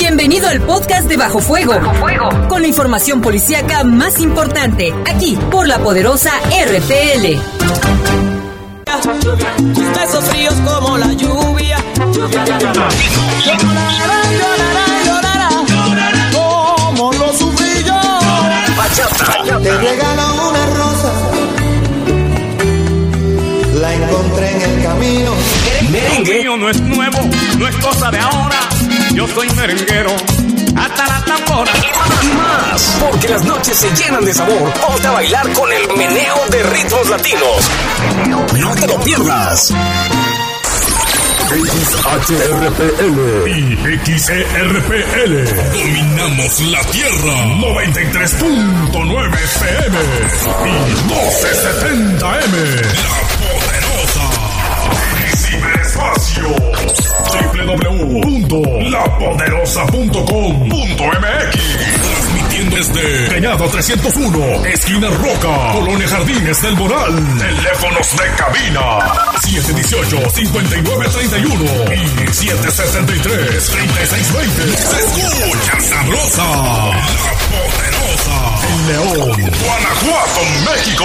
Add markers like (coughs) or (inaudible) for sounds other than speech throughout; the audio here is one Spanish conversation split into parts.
Bienvenido al podcast de Bajo Fuego. Bajo Fuego. Con la información policíaca más importante, aquí por la poderosa RPL. Tus besos fríos como la lluvia. Como lo sufrí yo. Te regalo una rosa. La encontré en el camino. Lo mío no es nuevo, no es cosa de ahora. Yo soy merenguero, hasta la tambora. Y más, porque las noches se llenan de sabor. Ponte a bailar con el meneo de ritmos latinos. No te lo pierdas. XHRPL y XERPL. Dominamos la Tierra. 93.9 FM y 1270M. La www.lapoderosa.com.mx Transmitiendo desde Peñado 301, esquina Roca, Colonia Jardines del Moral. Teléfonos de cabina 718-5931 y 773-3620. Se escucha sabrosa, la poderosa. En León, Guanajuato, México.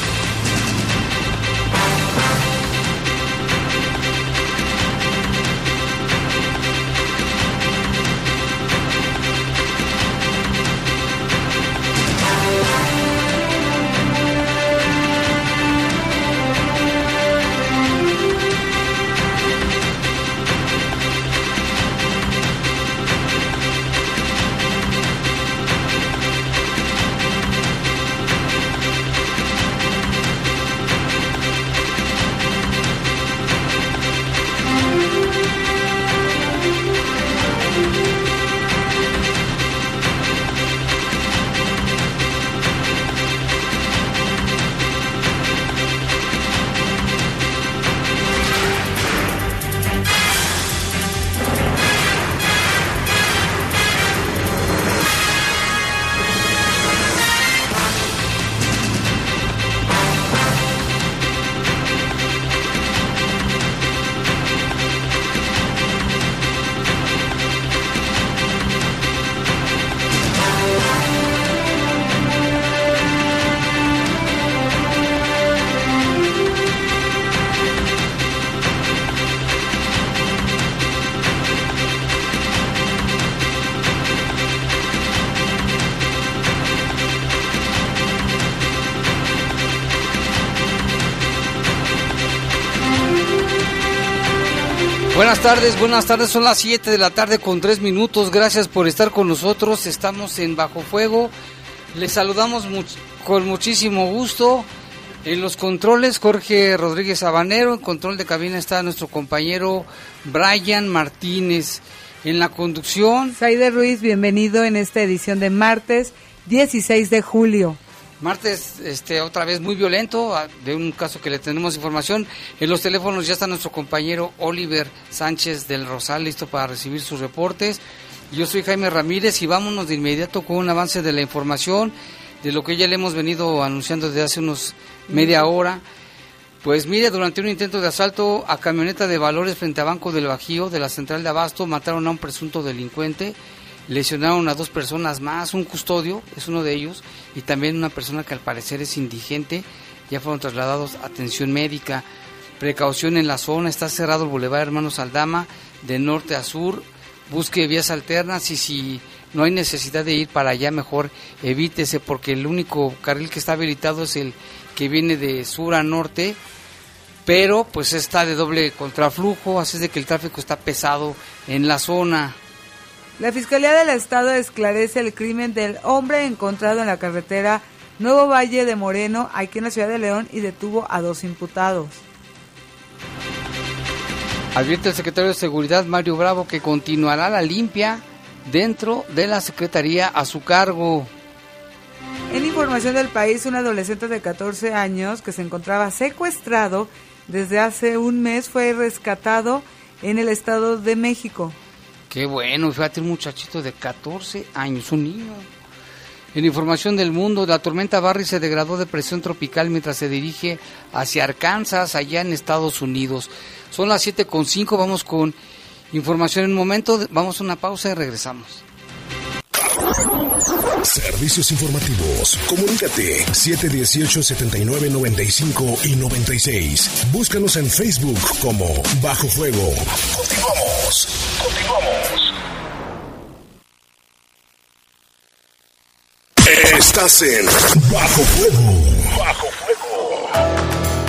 Tardes, buenas tardes, son las 7 de la tarde con 3 minutos, gracias por estar con nosotros, estamos en Bajo Fuego, les saludamos con muchísimo gusto, en los controles Jorge Rodríguez Sabanero, en control de cabina está nuestro compañero Brian Martínez, en la conducción. Saide Ruiz, bienvenido en esta edición de martes 16 de julio. Martes, este, otra vez muy violento, de un caso que le tenemos información. En los teléfonos ya está nuestro compañero Oliver Sánchez del Rosal, listo para recibir sus reportes. Yo soy Jaime Ramírez y vámonos de inmediato con un avance de la información, de lo que ya le hemos venido anunciando desde hace unos media hora. Pues mire, durante un intento de asalto a camioneta de valores frente a Banco del Bajío de la central de Abasto, mataron a un presunto delincuente, lesionaron a dos personas más, un custodio, es uno de ellos, y también una persona que al parecer es indigente, ya fueron trasladados a atención médica. Precaución en la zona, está cerrado el Boulevard Hermanos Aldama de norte a sur, busque vías alternas y si no hay necesidad de ir para allá, mejor evítese porque el único carril que está habilitado es el que viene de sur a norte pero pues está de doble contraflujo, así es de que el tráfico está pesado en la zona. La Fiscalía del Estado esclarece el crimen del hombre encontrado en la carretera Nuevo Valle de Moreno, aquí en la ciudad de León, y detuvo a dos imputados. Advierte el secretario de Seguridad Mario Bravo que continuará la limpia dentro de la Secretaría a su cargo. En información del país, un adolescente de 14 años que se encontraba secuestrado desde hace un mes fue rescatado en el Estado de México. Qué bueno, fíjate, un muchachito de 14 años, un niño. En información del mundo, la tormenta Barry se degradó de presión tropical mientras se dirige hacia Arkansas, allá en Estados Unidos. Son las 7.5, vamos con información en un momento, vamos a una pausa y regresamos. Servicios informativos. Comunícate 718-7995 y 96. Búscanos en Facebook como Bajo Fuego. Continuamos. Continuamos. Estás en Bajo Fuego. Bajo Fuego.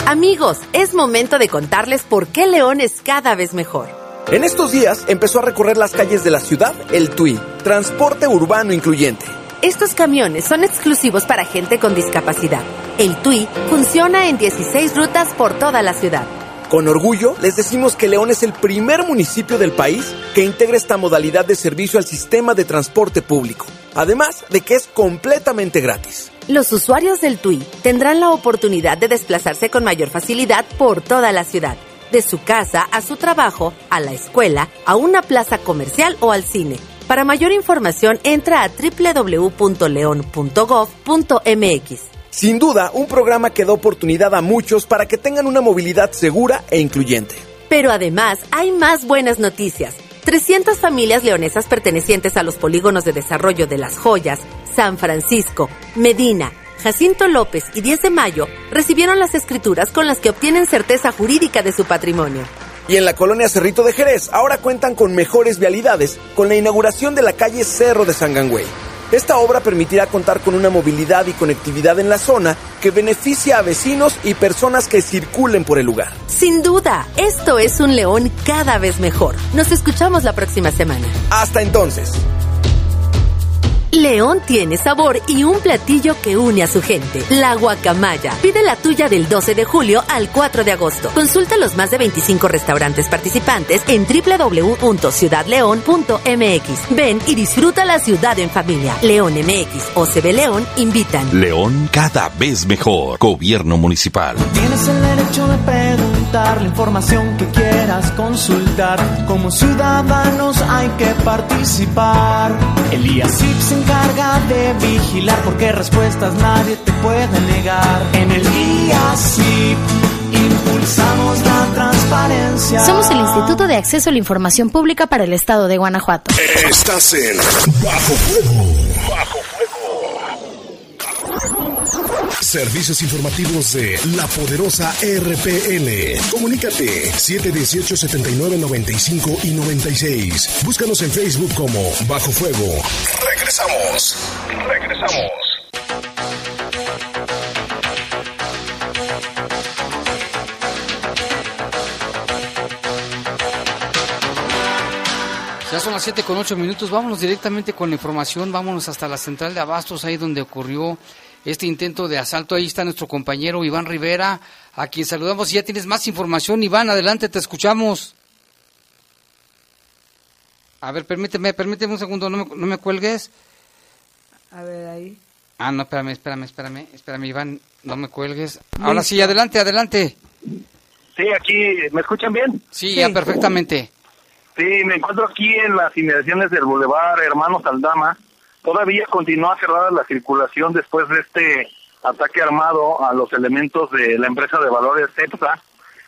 Amigos, es momento de contarles por qué León es cada vez mejor. En estos días empezó a recorrer las calles de la ciudad el TUI, transporte urbano incluyente. Estos camiones son exclusivos para gente con discapacidad. El TUI funciona en 16 rutas por toda la ciudad. Con orgullo les decimos que León es el primer municipio del país que integra esta modalidad de servicio al sistema de transporte público, además de que es completamente gratis. Los usuarios del TUI tendrán la oportunidad de desplazarse con mayor facilidad por toda la ciudad, de su casa a su trabajo, a la escuela, a una plaza comercial o al cine. Para mayor información entra a www.leon.gov.mx. Sin duda, un programa que da oportunidad a muchos para que tengan una movilidad segura e incluyente. Pero además hay más buenas noticias. 300 familias leonesas pertenecientes a los polígonos de desarrollo de Las Joyas, San Francisco, Medina, Jacinto López y 10 de Mayo recibieron las escrituras con las que obtienen certeza jurídica de su patrimonio. Y en la colonia Cerrito de Jerez ahora cuentan con mejores vialidades con la inauguración de la calle Cerro de Sangangüey. Esta obra permitirá contar con una movilidad y conectividad en la zona que beneficia a vecinos y personas que circulen por el lugar. Sin duda, esto es un León cada vez mejor. Nos escuchamos la próxima semana. Hasta entonces. León tiene sabor y un platillo que une a su gente. La guacamaya. Pide la tuya del 12 de julio al 4 de agosto. Consulta los más de 25 restaurantes participantes en www.ciudadleón.mx. Ven y disfruta la ciudad en familia. León MX o CB León invitan. León cada vez mejor. Gobierno municipal. Tienes el derecho de preguntar la información que quieras consultar. Como ciudadanos hay que participar. El IACIP se encarga de vigilar porque respuestas nadie te puede negar. En el IACIP impulsamos la transparencia. Somos el Instituto de Acceso a la Información Pública para el Estado de Guanajuato. Estás en Bajo Fuego. Bajo Fuego. Servicios informativos de la poderosa RPN. Comunícate 718-7995 y 96. Búscanos en Facebook como Bajo Fuego. Regresamos. Regresamos. Ya son las 7 con 8 minutos, vámonos directamente con la información, vámonos hasta la central de Abastos, ahí donde ocurrió este intento de asalto. Ahí está nuestro compañero Iván Rivera, a quien saludamos. Y ya tienes más información, Iván, adelante, te escuchamos. A ver, permíteme, permíteme un segundo, no me, no me cuelgues. A ver, ahí. Ah, no, espérame, espérame, espérame, espérame, Iván, no me cuelgues. Ahora sí, adelante, adelante. Sí, aquí, ¿me escuchan bien? Sí, ya perfectamente. Sí, me encuentro aquí en las inmediaciones del Boulevard Hermanos Aldama. Todavía continúa cerrada la circulación después de este ataque armado a los elementos de la empresa de valores CEPSA.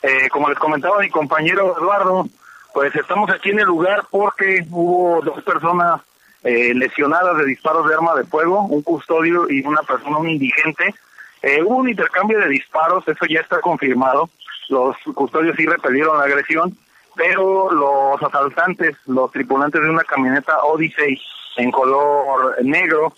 Eh, como les comentaba mi compañero Eduardo, pues estamos aquí en el lugar porque hubo dos personas eh, lesionadas de disparos de arma de fuego, un custodio y una persona, un indigente. Eh, hubo un intercambio de disparos, eso ya está confirmado. Los custodios sí repelieron la agresión, pero los asaltantes, los tripulantes de una camioneta Odyssey en color negro,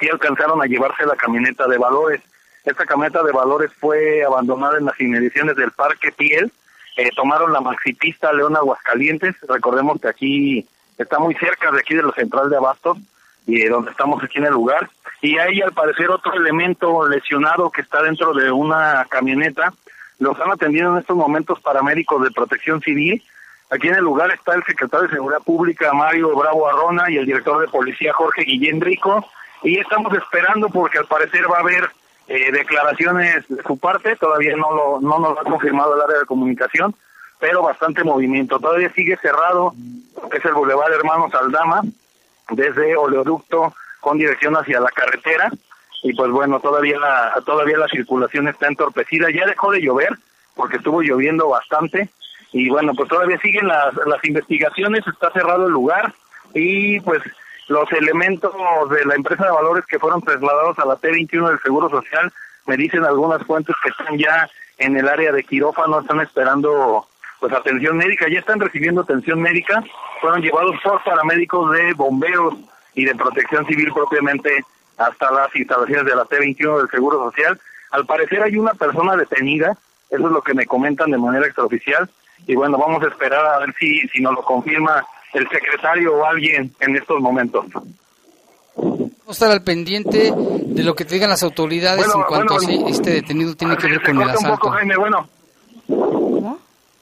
sí alcanzaron a llevarse la camioneta de valores. Esta camioneta de valores fue abandonada en las inmediaciones del Parque Piel. Eh, tomaron la maxipista León Aguascalientes. Recordemos que aquí está muy cerca de aquí de la central de Abastos y donde estamos aquí en el lugar. Y hay al parecer otro elemento lesionado que está dentro de una camioneta. Lo están atendiendo en estos momentos paramédicos de protección civil. Aquí en el lugar está el secretario de Seguridad Pública Mario Bravo Arrona y el director de policía Jorge Guillén Rico. Y estamos esperando porque al parecer va a haber eh, declaraciones de su parte. Todavía no, lo, no nos ha confirmado el área de comunicación, pero bastante movimiento. Todavía sigue cerrado que es el Boulevard Hermanos Aldama desde oleoducto con dirección hacia la carretera y pues bueno todavía la, todavía la circulación está entorpecida ya dejó de llover porque estuvo lloviendo bastante y bueno pues todavía siguen las, las investigaciones está cerrado el lugar y pues los elementos de la empresa de valores que fueron trasladados a la T21 del Seguro Social me dicen algunas fuentes que están ya en el área de quirófano están esperando pues atención médica, ya están recibiendo atención médica, fueron llevados por paramédicos de bomberos y de protección civil propiamente hasta las instalaciones de la T21 del Seguro Social. Al parecer hay una persona detenida, eso es lo que me comentan de manera extraoficial, y bueno, vamos a esperar a ver si, si nos lo confirma el secretario o alguien en estos momentos. Vamos a estar al pendiente de lo que te digan las autoridades en cuanto a si este detenido tiene que ver con el asalto. bueno.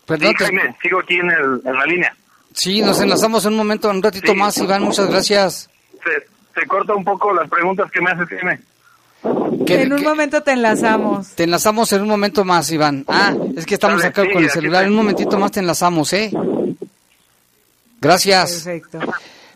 Perdón, sí, Jaime, sigo aquí en, el, en la línea. Sí, nos enlazamos en un momento, un ratito más, Iván, muchas gracias. Se, se, corta un poco las preguntas que me haces, Jaime. En un momento te enlazamos. Te enlazamos en un momento más, Iván. Ah, es que estamos acá con el celular. En un momentito más te enlazamos, ¿eh? Gracias. Perfecto.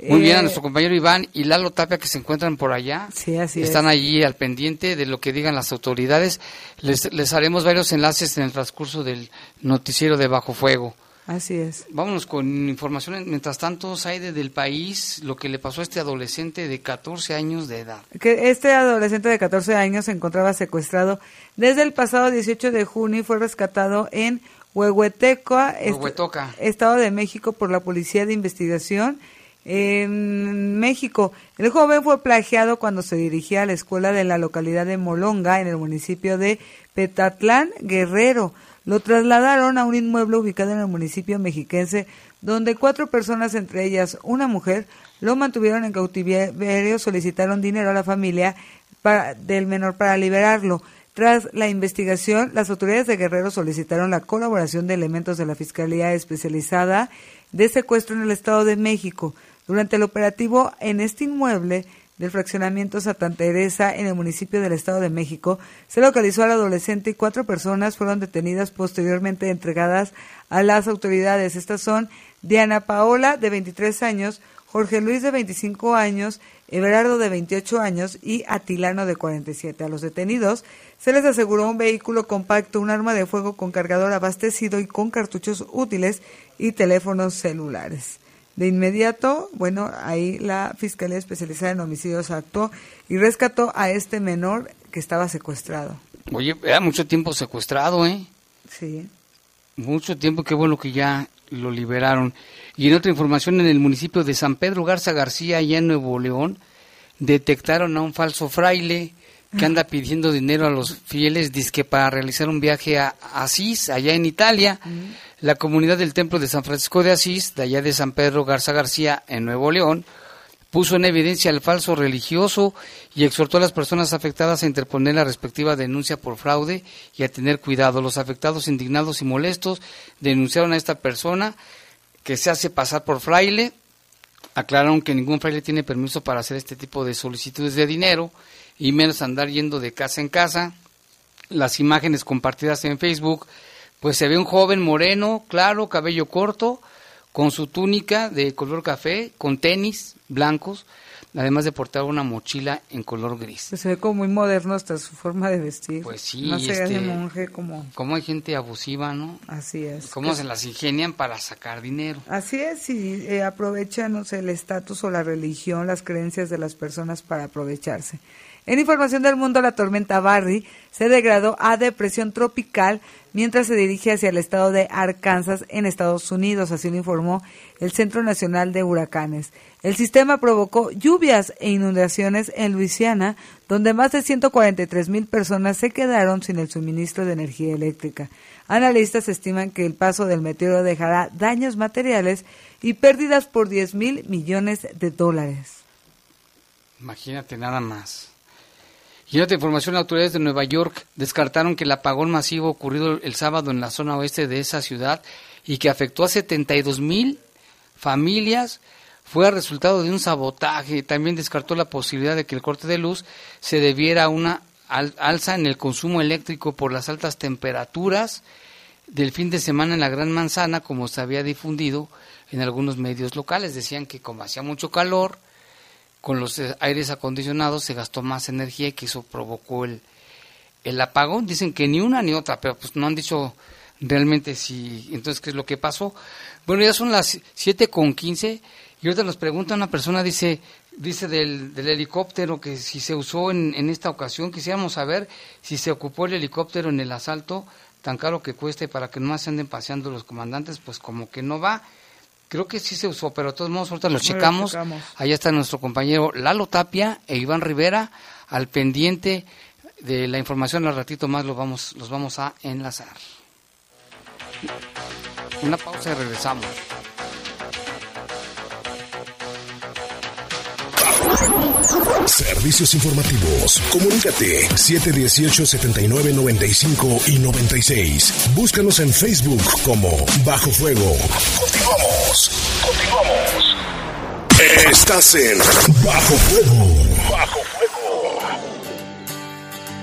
Muy bien, a nuestro compañero Iván y Lalo Tapia que se encuentran por allá. Sí, así Están allí al pendiente de lo que digan las autoridades. Les, les haremos varios enlaces en el transcurso del noticiero de Bajo Fuego. Así es. Vámonos con información. Mientras tanto, Saide del país, lo que le pasó a este adolescente de 14 años de edad. Que este adolescente de 14 años se encontraba secuestrado desde el pasado 18 de junio y fue rescatado en Huehueteca, Huehuetoca. Estado de México, por la Policía de Investigación en México. El joven fue plagiado cuando se dirigía a la escuela de la localidad de Molonga, en el municipio de Petatlán, Guerrero. Lo trasladaron a un inmueble ubicado en el municipio mexiquense, donde cuatro personas, entre ellas una mujer, lo mantuvieron en cautiverio, solicitaron dinero a la familia del menor para liberarlo. Tras la investigación, las autoridades de Guerrero solicitaron la colaboración de elementos de la Fiscalía Especializada de Secuestro en el Estado de México. Durante el operativo en este inmueble del fraccionamiento Santa Teresa en el municipio del Estado de México, se localizó al adolescente y cuatro personas fueron detenidas posteriormente entregadas a las autoridades. Estas son Diana Paola, de 23 años, Jorge Luis, de 25 años, Everardo, de 28 años, y Atilano, de 47. A los detenidos se les aseguró un vehículo compacto, un arma de fuego con cargador abastecido y con cartuchos útiles y teléfonos celulares. De inmediato, bueno, ahí la Fiscalía Especializada en Homicidios actuó y rescató a este menor que estaba secuestrado. Oye, era mucho tiempo secuestrado, ¿eh? Sí. Mucho tiempo, qué bueno que ya lo liberaron. Y en otra información, en el municipio de San Pedro Garza García, allá en Nuevo León, detectaron a un falso fraile que anda pidiendo dinero a los fieles, disque para realizar un viaje a Asís, allá en Italia. La comunidad del Templo de San Francisco de Asís, de allá de San Pedro Garza García, en Nuevo León, puso en evidencia al falso religioso y exhortó a las personas afectadas a interponer la respectiva denuncia por fraude y a tener cuidado. Los afectados, indignados y molestos, denunciaron a esta persona que se hace pasar por fraile, aclararon que ningún fraile tiene permiso para hacer este tipo de solicitudes de dinero y menos andar yendo de casa en casa. Las imágenes compartidas en Facebook, pues se ve un joven moreno, claro, cabello corto, con su túnica de color café, con tenis blancos, además de portar una mochila en color gris. Pues se ve como muy moderno hasta su forma de vestir. Pues sí, no se este, monje como... Como hay gente abusiva, ¿no? Así es. Cómo se las ingenian para sacar dinero. Así es, y eh, aprovechan no sé, el estatus o la religión, las creencias de las personas para aprovecharse. En información del mundo, la tormenta Barry se degradó a depresión tropical mientras se dirige hacia el estado de Arkansas en Estados Unidos, así lo informó el Centro Nacional de Huracanes. El sistema provocó lluvias e inundaciones en Luisiana, donde más de 143 mil personas se quedaron sin el suministro de energía eléctrica. Analistas estiman que el paso del meteoro dejará daños materiales y pérdidas por 10 mil millones de dólares. Imagínate nada más. Y otra información, autoridades de Nueva York descartaron que el apagón masivo ocurrido el sábado en la zona oeste de esa ciudad y que afectó a 72 mil familias fue resultado de un sabotaje. También descartó la posibilidad de que el corte de luz se debiera a una alza en el consumo eléctrico por las altas temperaturas del fin de semana en la Gran Manzana, como se había difundido en algunos medios locales. Decían que como hacía mucho calor, con los eh, aires acondicionados se gastó más energía y que eso provocó el, el apagón. Dicen que ni una ni otra, pero pues no han dicho realmente si entonces qué es lo que pasó. Bueno, ya son las 7 con 15 y ahorita nos pregunta una persona, dice, dice del, del helicóptero que si se usó en, en, esta ocasión, quisiéramos saber si se ocupó el helicóptero en el asalto, tan caro que cueste para que no se anden paseando los comandantes, pues como que no va. Creo que sí se usó, pero de todos modos ahorita lo checamos. checamos. Allá está nuestro compañero Lalo Tapia e Iván Rivera al pendiente de la información. Al ratito más lo vamos, los vamos a enlazar. Una pausa y regresamos. Servicios informativos. Comunícate 718-7995 y 96. Búscanos en Facebook como Bajo Fuego. Continuamos. Continuamos. Estás en Bajo Fuego. Bajo Fuego.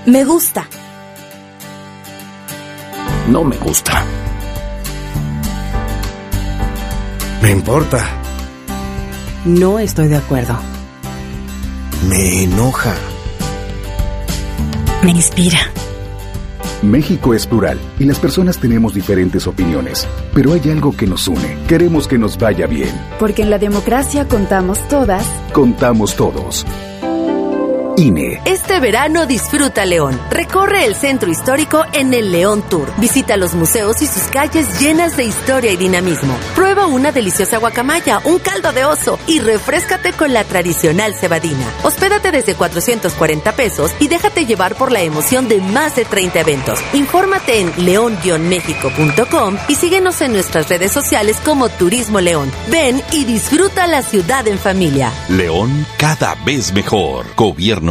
Me gusta. No me gusta. Me importa. No estoy de acuerdo. Me enoja. Me inspira. México es plural y las personas tenemos diferentes opiniones, pero hay algo que nos une. Queremos que nos vaya bien. Porque en la democracia contamos todas. Contamos todos. INE. Este verano disfruta León. Recorre el centro histórico en el León Tour. Visita los museos y sus calles llenas de historia y dinamismo. Prueba una deliciosa guacamaya, un caldo de oso y refrescate con la tradicional cebadina. Hospédate desde 440 pesos y déjate llevar por la emoción de más de 30 eventos. Infórmate en león-méxico.com y síguenos en nuestras redes sociales como Turismo León. Ven y disfruta la ciudad en familia. León cada vez mejor. Gobierno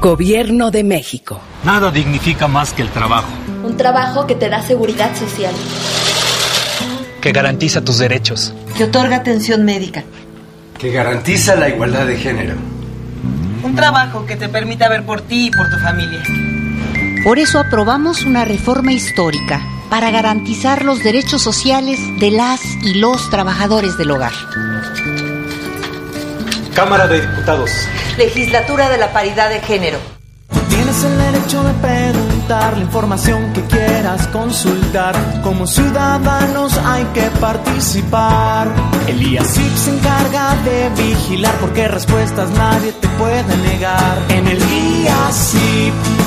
Gobierno de México. Nada dignifica más que el trabajo. Un trabajo que te da seguridad social. Que garantiza tus derechos. Que otorga atención médica. Que garantiza la igualdad de género. Un trabajo que te permita ver por ti y por tu familia. Por eso aprobamos una reforma histórica para garantizar los derechos sociales de las y los trabajadores del hogar. Cámara de Diputados. Legislatura de la Paridad de Género. Tienes el derecho de preguntar la información que quieras consultar. Como ciudadanos hay que participar. El IACIP se encarga de vigilar porque respuestas nadie te puede negar. En el IACIP.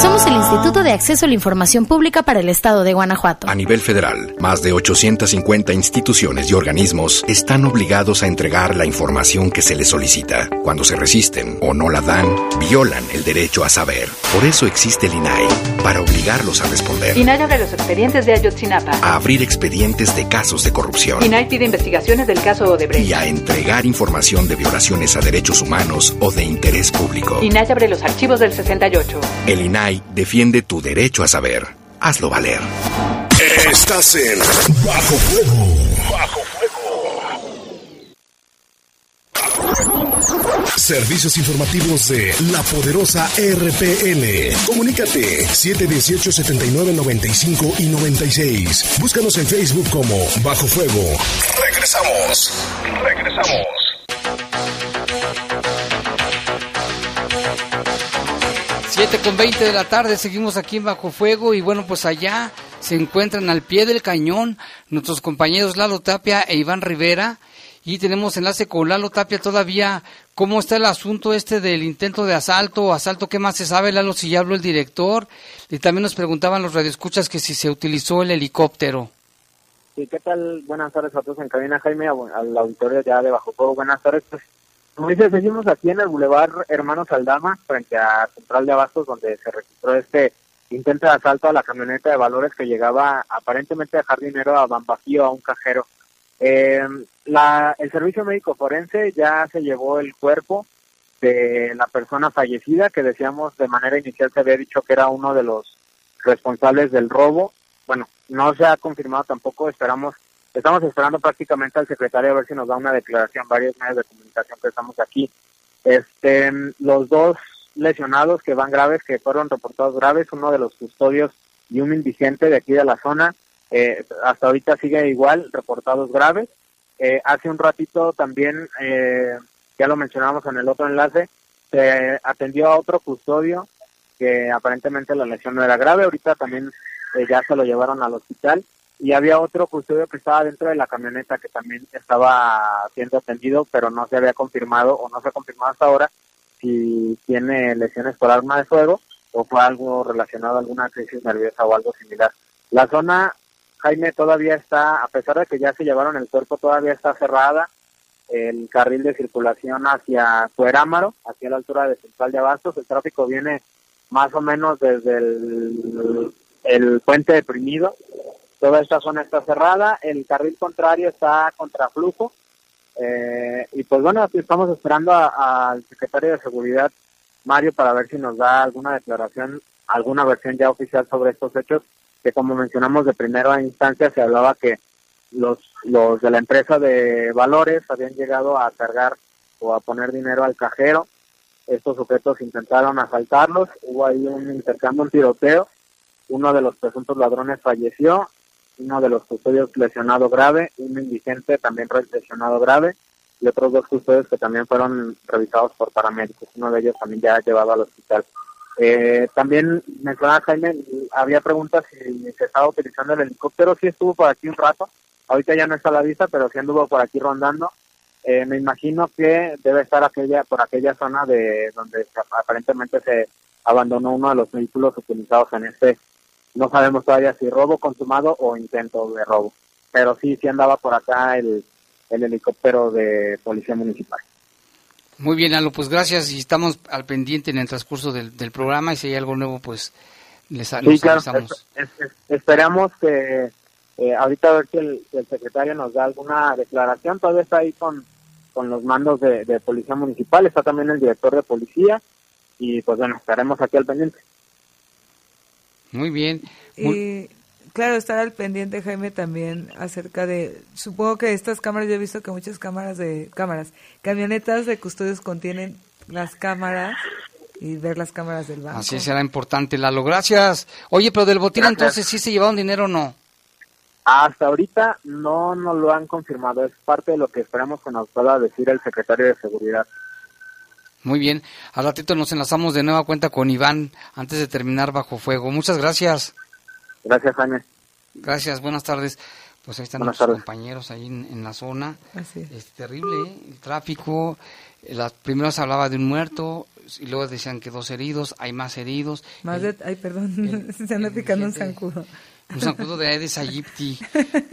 Somos el Instituto de Acceso a la Información Pública para el Estado de Guanajuato. A nivel federal, más de 850 instituciones y organismos están obligados a entregar la información que se les solicita. Cuando se resisten o no la dan, violan el derecho a saber. Por eso existe el INAI, para obligarlos a responder. INAI abre los expedientes de Ayotzinapa. A abrir expedientes de casos de corrupción. INAI pide investigaciones del caso Odebrecht. Y a entregar información de violaciones a derechos humanos o de interés público. INAI abre los archivos del 68. El INAI defiende tu derecho a saber. Hazlo valer. Estás en Bajo Fuego. Bajo Servicios informativos de la poderosa RPN. Comunícate 718 79 95 y 96. Búscanos en Facebook como Bajo Fuego. Regresamos. Regresamos. Siete con 20 de la tarde, seguimos aquí en Bajo Fuego y bueno, pues allá se encuentran al pie del cañón nuestros compañeros Lalo Tapia e Iván Rivera y tenemos enlace con Lalo Tapia todavía. ¿Cómo está el asunto este del intento de asalto asalto? ¿Qué más se sabe, Lalo, si ya habló el director? Y también nos preguntaban los radioescuchas que si se utilizó el helicóptero. Sí, ¿qué tal? Buenas tardes a todos en cabina, Jaime, al auditorio ya de Bajo Fuego. Buenas tardes. Pues, como dice, seguimos aquí en el Boulevard Hermanos Aldama, frente a Central de Abastos, donde se registró este intento de asalto a la camioneta de valores que llegaba aparentemente a dejar dinero a Bambafío, a un cajero. Eh, la, el servicio médico forense ya se llevó el cuerpo de la persona fallecida, que decíamos de manera inicial se había dicho que era uno de los responsables del robo. Bueno, no se ha confirmado tampoco, esperamos Estamos esperando prácticamente al secretario a ver si nos da una declaración, varios medios de comunicación que estamos aquí. Este, los dos lesionados que van graves, que fueron reportados graves, uno de los custodios y un indigente de aquí de la zona, eh, hasta ahorita sigue igual, reportados graves. Eh, hace un ratito también, eh, ya lo mencionamos en el otro enlace, se atendió a otro custodio que aparentemente la lesión no era grave, ahorita también ya se lo llevaron al hospital y había otro custodio que estaba dentro de la camioneta que también estaba siendo atendido, pero no se había confirmado o no se ha confirmado hasta ahora si tiene lesiones por arma de fuego o fue algo relacionado a alguna crisis nerviosa o algo similar. La zona, Jaime, todavía está, a pesar de que ya se llevaron el cuerpo, todavía está cerrada. El carril de circulación hacia Cuerámaro, hacia la altura de Central de Abastos, el tráfico viene más o menos desde el, el puente deprimido Toda esta zona está cerrada, el carril contrario está contra flujo. Eh, y pues bueno, estamos esperando al secretario de Seguridad, Mario, para ver si nos da alguna declaración, alguna versión ya oficial sobre estos hechos, que como mencionamos de primera instancia se hablaba que los, los de la empresa de valores habían llegado a cargar o a poner dinero al cajero. Estos sujetos intentaron asaltarlos, hubo ahí un intercambio, un tiroteo. Uno de los presuntos ladrones falleció uno de los custodios lesionado grave, un indigente también lesionado grave y otros dos custodios que también fueron revisados por paramédicos. Uno de ellos también ya ha llevado al hospital. Eh, también mencionaba Jaime, había preguntas si se estaba utilizando el helicóptero, sí estuvo por aquí un rato, ahorita ya no está a la vista, pero sí anduvo por aquí rondando. Eh, me imagino que debe estar aquella por aquella zona de donde aparentemente se abandonó uno de los vehículos utilizados en este no sabemos todavía si robo consumado o intento de robo. Pero sí, sí andaba por acá el, helicóptero de policía municipal. Muy bien, Alo, pues gracias y estamos al pendiente en el transcurso del, programa y si hay algo nuevo, pues les, sí, claro, esperamos que eh, ahorita a ver si el, secretario nos da alguna declaración. Todavía está ahí con, con los mandos de, de policía municipal, está también el director de policía y pues bueno, estaremos aquí al pendiente. Muy bien. Y claro, estar al pendiente, Jaime, también acerca de, supongo que estas cámaras, yo he visto que muchas cámaras de, cámaras, camionetas de custodios contienen las cámaras y ver las cámaras del banco. Así será importante, Lalo. Gracias. Oye, pero del botín entonces, ¿sí se llevaron dinero o no? Hasta ahorita no nos lo han confirmado. Es parte de lo que esperamos que nos pueda decir el secretario de Seguridad. Muy bien, al ratito nos enlazamos de nueva cuenta con Iván antes de terminar bajo fuego. Muchas gracias. Gracias, Jaime. Gracias, buenas tardes. Pues ahí están nuestros compañeros ahí en, la zona. es. terrible, ¿eh? el tráfico. Las primeras hablaba de un muerto y luego decían que dos heridos, hay más heridos. Más de, ay, perdón, (laughs) se anda picando un zancudo. Un zancudo de Aedes (laughs) aegypti.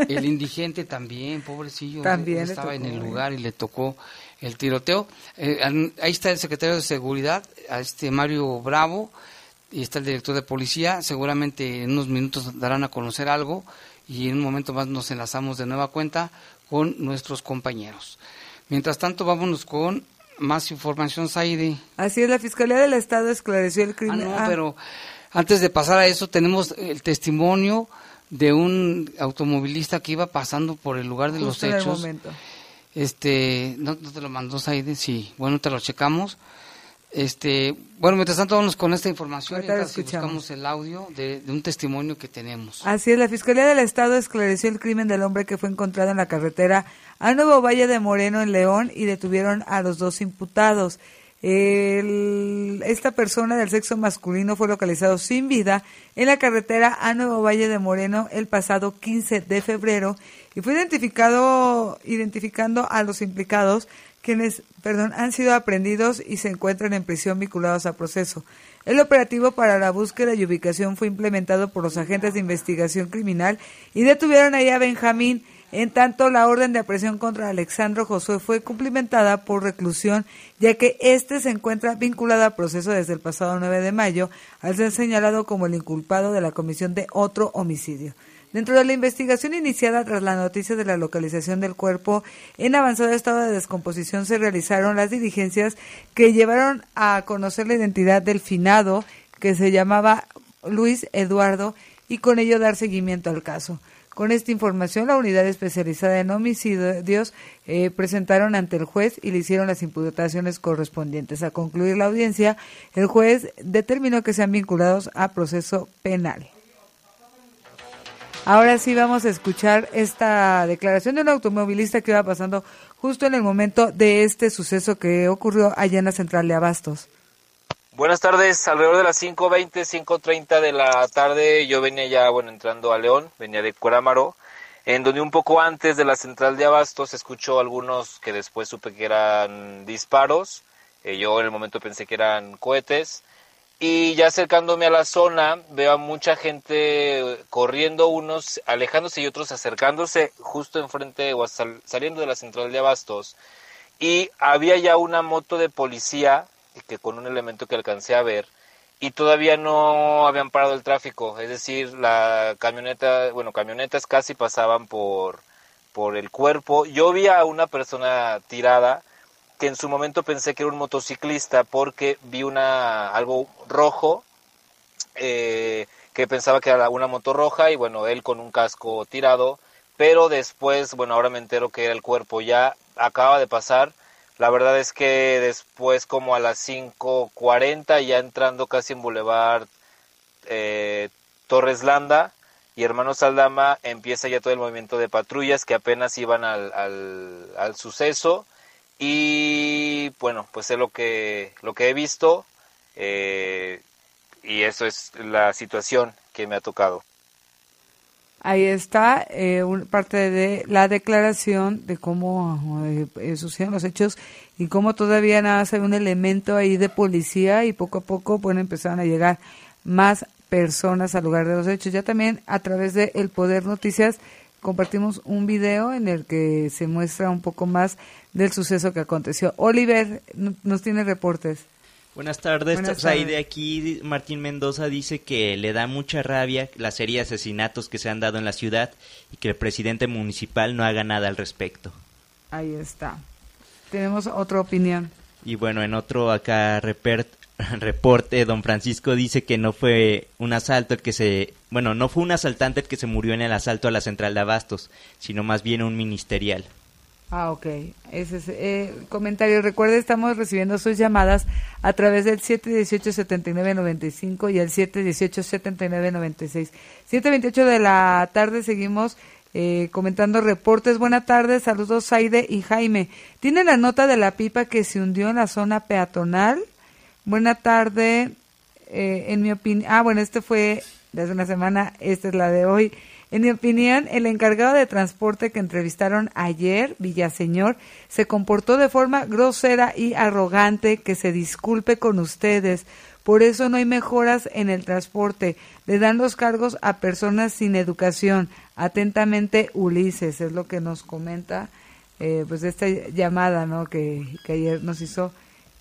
El indigente también, pobrecillo. También estaba en el lugar y le tocó el tiroteo. Eh, ahí está el secretario de Seguridad, este Mario Bravo, y está el director de policía. Seguramente en unos minutos darán a conocer algo y en un momento más nos enlazamos de nueva cuenta con nuestros compañeros. Mientras tanto, vámonos con más información, Saide. Así es, la Fiscalía del Estado esclareció el crimen. Ah, no, ah. pero antes de pasar a eso, tenemos el testimonio de un automovilista que iba pasando por el lugar de los hechos Este, ¿no, no te lo mandó Saide? Sí, bueno, te lo checamos. Este, bueno, mientras tanto vamos con esta información y buscamos el audio de, de un testimonio que tenemos. Así es, la Fiscalía del Estado esclareció el crimen del hombre que fue encontrado en la carretera a Nuevo Valle de Moreno en León y detuvieron a los dos imputados. El- esta persona del sexo masculino fue localizado sin vida en la carretera a Nuevo Valle de Moreno el pasado 15 de febrero y fue identificado identificando a los implicados quienes, perdón, han sido aprendidos y se encuentran en prisión vinculados a proceso. El operativo para la búsqueda y ubicación fue implementado por los agentes de investigación criminal y detuvieron ahí a Benjamín. En tanto, la orden de aprehensión contra Alexandro Josué fue cumplimentada por reclusión, ya que éste se encuentra vinculado a proceso desde el pasado 9 de mayo, al ser señalado como el inculpado de la comisión de otro homicidio. Dentro de la investigación iniciada tras la noticia de la localización del cuerpo en avanzado estado de descomposición, se realizaron las diligencias que llevaron a conocer la identidad del finado, que se llamaba Luis Eduardo, y con ello dar seguimiento al caso. Con esta información, la unidad especializada en homicidios eh, presentaron ante el juez y le hicieron las imputaciones correspondientes. A concluir la audiencia, el juez determinó que sean vinculados a proceso penal. Ahora sí vamos a escuchar esta declaración de un automovilista que iba pasando justo en el momento de este suceso que ocurrió allá en la central de Abastos. Buenas tardes, alrededor de las 5.20, 5.30 de la tarde yo venía ya, bueno, entrando a León, venía de Cuerámaro, en donde un poco antes de la central de Abastos escuchó algunos que después supe que eran disparos, eh, yo en el momento pensé que eran cohetes, y ya acercándome a la zona veo a mucha gente corriendo, unos alejándose y otros acercándose justo enfrente o sal- saliendo de la central de Abastos, y había ya una moto de policía que con un elemento que alcancé a ver y todavía no habían parado el tráfico, es decir, la camioneta, bueno, camionetas casi pasaban por por el cuerpo. Yo vi a una persona tirada que en su momento pensé que era un motociclista porque vi una algo rojo eh, que pensaba que era una moto roja y bueno, él con un casco tirado, pero después, bueno, ahora me entero que era el cuerpo, ya acaba de pasar. La verdad es que después como a las 5.40, ya entrando casi en Boulevard eh, Torres Landa y Hermanos Aldama, empieza ya todo el movimiento de patrullas que apenas iban al, al, al suceso y bueno, pues es lo que, lo que he visto eh, y eso es la situación que me ha tocado. Ahí está eh, un- parte de la declaración de cómo eh, eh, sucedieron los hechos y cómo todavía nada más hay un elemento ahí de policía y poco a poco bueno empezaron a llegar más personas al lugar de los hechos. Ya también a través de El Poder Noticias compartimos un video en el que se muestra un poco más del suceso que aconteció. Oliver nos tiene reportes. Buenas tardes, Buenas Ahí tardes. de aquí Martín Mendoza dice que le da mucha rabia la serie de asesinatos que se han dado en la ciudad y que el presidente municipal no haga nada al respecto. Ahí está. Tenemos otra opinión. Y bueno, en otro acá reper- (laughs) reporte, don Francisco dice que no fue un asalto el que se... Bueno, no fue un asaltante el que se murió en el asalto a la central de Abastos, sino más bien un ministerial. Ah, ok. Ese es eh, comentario. Recuerde, estamos recibiendo sus llamadas a través del 718-7995 y el 718-7996. 728 de la tarde seguimos eh, comentando reportes. Buenas tardes, saludos Saide y Jaime. ¿Tiene la nota de la pipa que se hundió en la zona peatonal? Buena tarde. Eh, en mi opinión, ah, bueno, este fue de hace una semana, esta es la de hoy. En mi opinión, el encargado de transporte que entrevistaron ayer, Villaseñor, se comportó de forma grosera y arrogante, que se disculpe con ustedes. Por eso no hay mejoras en el transporte. Le dan los cargos a personas sin educación. Atentamente, Ulises, es lo que nos comenta, eh, pues esta llamada, ¿no? Que, que ayer nos hizo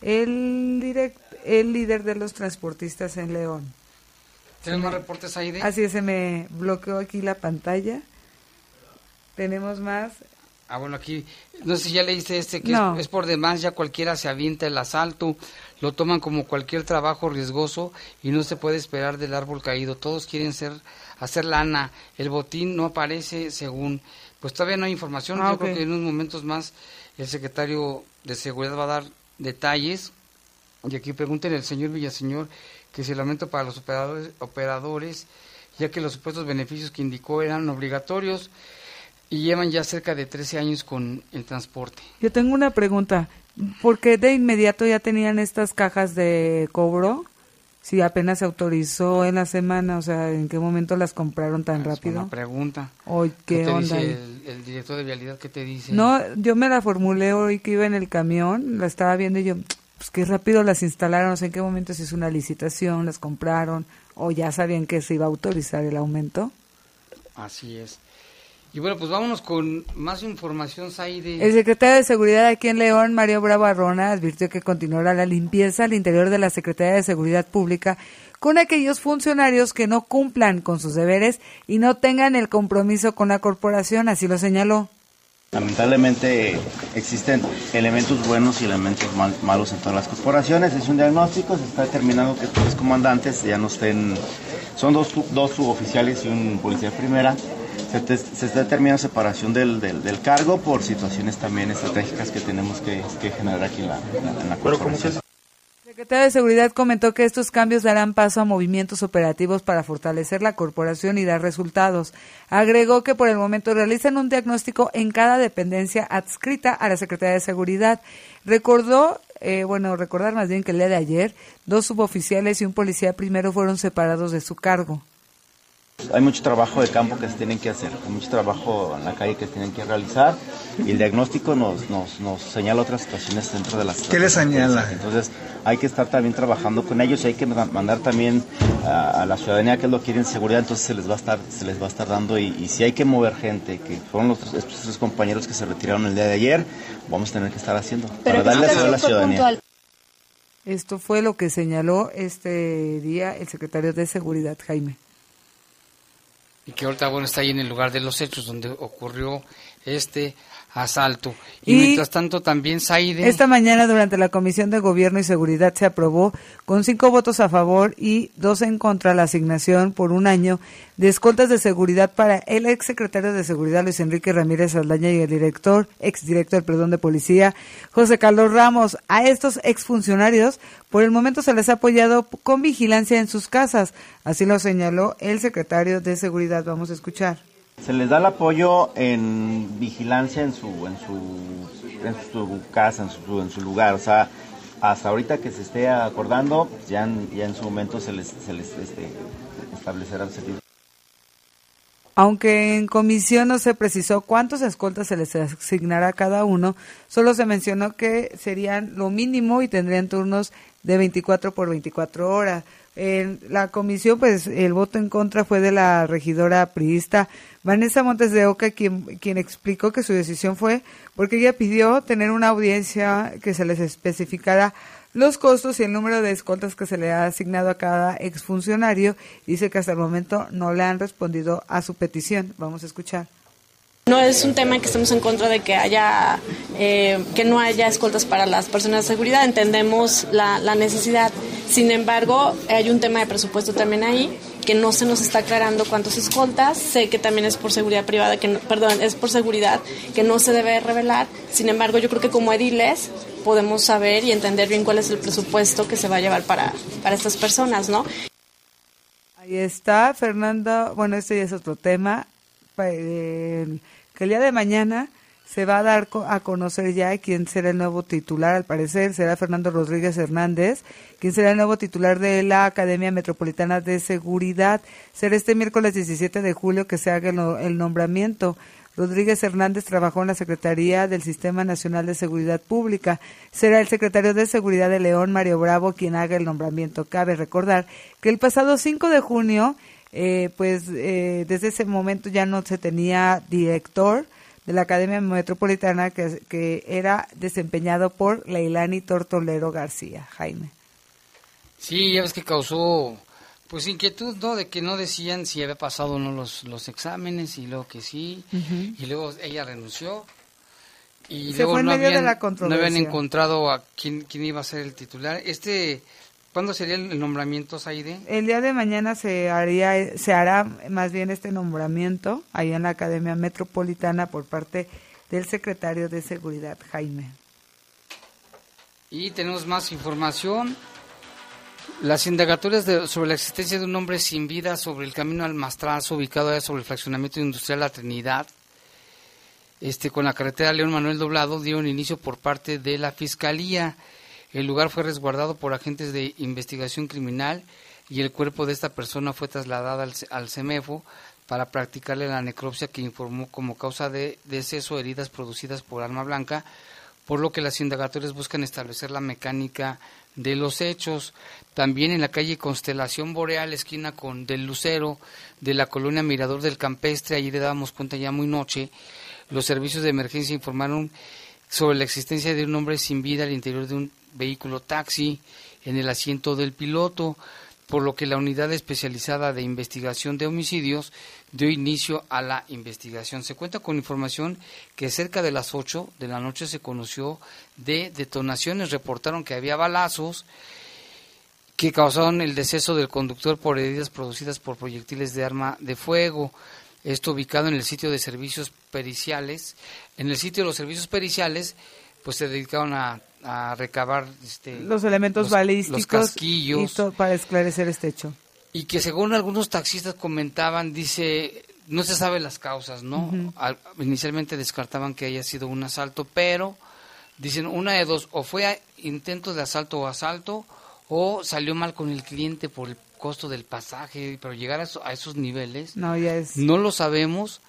el direct, el líder de los transportistas en León. ¿Tienes más reportes ahí de? Así es, se me bloqueó aquí la pantalla. Tenemos más. Ah, bueno, aquí, no sé si ya leíste este, que No. es, es por demás, ya cualquiera se avienta el asalto, lo toman como cualquier trabajo riesgoso y no se puede esperar del árbol caído. Todos quieren ser, hacer lana, el botín no aparece según, pues todavía no hay información, Ah, yo creo que en unos momentos más el secretario de Seguridad va a dar detalles. Y aquí pregúntenle al señor Villaseñor que se lamento para los operadores, operadores, ya que los supuestos beneficios que indicó eran obligatorios y llevan ya cerca de 13 años con el transporte. Yo tengo una pregunta. ¿Por qué de inmediato ya tenían estas cajas de cobro? Si apenas se autorizó en la semana, o sea, ¿en qué momento las compraron tan Es rápido? una pregunta. Hoy, ¿qué, te onda? dice el, el director de vialidad? ¿Qué te dice? No, yo me la formulé hoy que iba en el camión, la estaba viendo y yo, pues qué rápido las instalaron, no sé en qué momento se hizo una licitación, las compraron, o ya sabían que se iba a autorizar el aumento. Así es. Y bueno, pues vámonos con más información, Saide. El secretario de Seguridad aquí en León, Mario Bravo Arrona, advirtió que continuará la limpieza al interior de la Secretaría de Seguridad Pública con aquellos funcionarios que no cumplan con sus deberes y no tengan el compromiso con la corporación, así lo señaló. Lamentablemente existen elementos buenos y elementos mal- malos en todas las corporaciones. Es un diagnóstico, se está determinando que los comandantes ya no estén, son dos, dos suboficiales y un policía de primera. Se, te- se está determinando separación del, del- del cargo por situaciones también estratégicas que tenemos que, que generar aquí en la, en la corporación. El secretario de Seguridad comentó que estos cambios darán paso a movimientos operativos para fortalecer la corporación y dar resultados. Agregó que por el momento realizan un diagnóstico en cada dependencia adscrita a la Secretaría de Seguridad. Recordó, eh, bueno, recordar más bien que el día de ayer, dos suboficiales y un policía primero fueron separados de su cargo. Hay mucho trabajo de campo que se tienen que hacer, hay mucho trabajo en la calle que se tienen que realizar y el diagnóstico nos, nos, nos señala otras situaciones dentro de las ¿Qué le señala? Entonces hay que estar también trabajando con ellos y hay que ma- mandar también a, a la ciudadanía que es lo que quieren seguridad, entonces se les va a estar, se les va a estar dando y, y si hay que mover gente, que fueron los, tres- estos tres compañeros que se retiraron el día de ayer, vamos a tener que estar haciendo para darle a la ciudadanía. Esto fue lo que señaló este día el secretario de Seguridad, Jaime. Y que ahorita, bueno, está ahí en el lugar de los hechos donde ocurrió este asalto. Y, Y- mientras tanto también Saide... Esta mañana durante la Comisión de Gobierno y Seguridad se aprobó con cinco votos a favor y dos en contra la asignación por un año de escoltas de seguridad para el exsecretario de Seguridad Luis Enrique Ramírez Aldaña y el director, exdirector, perdón, de Policía José Carlos Ramos. A estos exfuncionarios por el momento se les ha apoyado con vigilancia en sus casas. Así lo señaló el secretario de Seguridad. Vamos a escuchar. Se les da el apoyo en vigilancia en su, en su, en su casa, en su, en su lugar. O sea, hasta ahorita que se esté acordando, ya en, ya en su momento se les, se les este, establecerá el servicio. Aunque en comisión no se precisó cuántos escoltas se les asignará a cada uno, solo se mencionó que serían lo mínimo y tendrían turnos de 24 por 24 horas. En la comisión, pues el voto en contra fue de la regidora priista Vanessa Montes de Oca, quien, quien explicó que su decisión fue porque ella pidió tener una audiencia que se les especificara los costos y el número de escoltas que se le ha asignado a cada exfuncionario. Dice que hasta el momento no le han respondido a su petición. Vamos a escuchar. No es un tema que estemos en contra de que haya eh, que no haya escoltas para las personas de seguridad. Entendemos la, la necesidad. Sin embargo, hay un tema de presupuesto también ahí que no se nos está aclarando cuántos escoltas. Sé que también es por seguridad privada, que no- perdón, es por seguridad que no se debe revelar. Sin embargo, yo creo que como ediles podemos saber y entender bien cuál es el presupuesto que se va a llevar para, para estas personas, ¿no? Ahí está, Fernando. Bueno, este ya es otro tema. El- Que el día de mañana se va a dar a conocer ya quién será el nuevo titular. Al parecer será Fernando Rodríguez Hernández, quien será el nuevo titular de la Academia Metropolitana de Seguridad. Será este miércoles 17 de julio que se haga el nombramiento. Rodríguez Hernández trabajó en la Secretaría del Sistema Nacional de Seguridad Pública. Será el secretario de Seguridad de León, Mario Bravo, quien haga el nombramiento. Cabe recordar que el pasado 5 de junio, eh, pues eh, desde ese momento ya no se tenía director de la Academia Metropolitana que, que era desempeñado por Leilani Tortolero García. Jaime. Sí, ya ves que causó pues inquietud, ¿no? De que no decían si había pasado o no los, los exámenes y luego que sí. Y luego ella renunció Y Se luego fue en no medio de habían, la no habían encontrado a quién, quién iba a ser el titular. Este, ¿Cuándo sería el nombramiento, Saide? El día de mañana se haría, se hará más bien este nombramiento ahí en la Academia Metropolitana por parte del secretario de Seguridad, Jaime. Y tenemos más información. Las indagatorias de- sobre la existencia de un hombre sin vida sobre el camino al Mastrazo, ubicado allá sobre el fraccionamiento industrial La Trinidad, este, con la carretera León Manuel Doblado, dieron inicio por parte de la Fiscalía. El lugar fue resguardado por agentes de investigación criminal y el cuerpo de esta persona fue trasladado al, al CEMEFO para practicarle la necropsia que informó como causa de deceso heridas producidas por arma blanca, por lo que las indagatorias buscan establecer la mecánica de los hechos. También en la calle Constelación Boreal, esquina con del Lucero, de la colonia Mirador del Campestre, allí le dábamos cuenta ya muy noche, los servicios de emergencia informaron sobre la existencia de un hombre sin vida al interior de un vehículo taxi en el asiento del piloto, por lo que la unidad especializada de investigación de homicidios dio inicio a la investigación. Se cuenta con información que cerca de las 8 de la noche se conoció de detonaciones, reportaron que había balazos que causaron el deceso del conductor por heridas producidas por proyectiles de arma de fuego. Esto ubicado en el sitio de servicios periciales. En el sitio de los servicios periciales, pues se dedicaron a, a recabar este, Los elementos los- balísticos los para esclarecer este hecho. y que según algunos taxistas comentaban, dice, no se sabe las causas, ¿no? Al- inicialmente descartaban que haya sido un asalto, pero dicen una de dos, o fue a- intento de asalto o asalto, o salió mal con el cliente por el costo del pasaje, pero llegar a, eso- a esos niveles, No, ya es. no lo sabemos.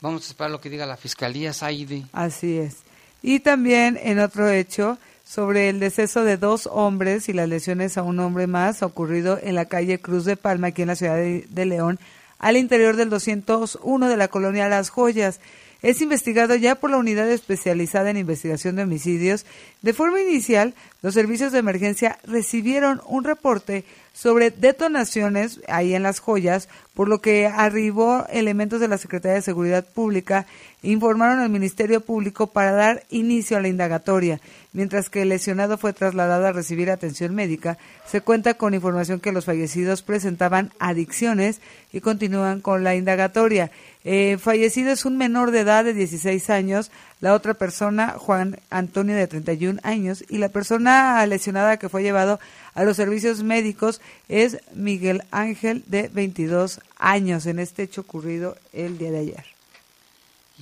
Vamos a esperar lo que diga la fiscalía, Saide. Así es. Y también en otro hecho sobre el deceso de dos hombres y las lesiones a un hombre más ocurrido en la calle Cruz de Palma, aquí en la ciudad de, de León, al interior del 201 de la colonia Las Joyas. Es investigado ya por la unidad especializada en investigación de homicidios. De forma inicial, los servicios de emergencia recibieron un reporte sobre detonaciones ahí en las joyas, por lo que arribó elementos de la Secretaría de Seguridad Pública informaron al Ministerio Público para dar inicio a la indagatoria. Mientras que el lesionado fue trasladado a recibir atención médica, se cuenta con información que los fallecidos presentaban adicciones y continúan con la indagatoria. Eh, fallecido es un menor de edad de 16 años, la otra persona, Juan Antonio de 31 años, y la persona lesionada que fue llevado a los servicios médicos es Miguel Ángel de 22 años en este hecho ocurrido el día de ayer.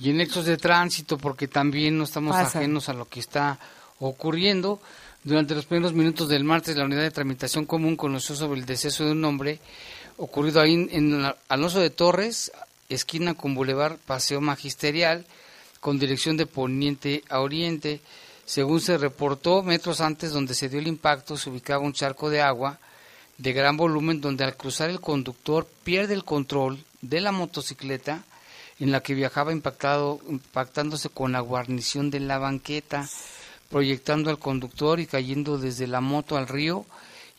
y en hechos de tránsito, porque también no estamos Pasa. ajenos a lo que está ocurriendo. Durante los primeros minutos del martes, la unidad de tramitación común conoció sobre el deceso de un hombre ocurrido ahí en, Alonso de Torres, esquina con Boulevard Paseo Magisterial, con dirección de poniente a oriente. Según se reportó, metros antes donde se dio el impacto se ubicaba un charco de agua de gran volumen donde al cruzar el conductor pierde el control de la motocicleta en la que viajaba impactado, impactándose con la guarnición de la banqueta, proyectando al conductor y cayendo desde la moto al río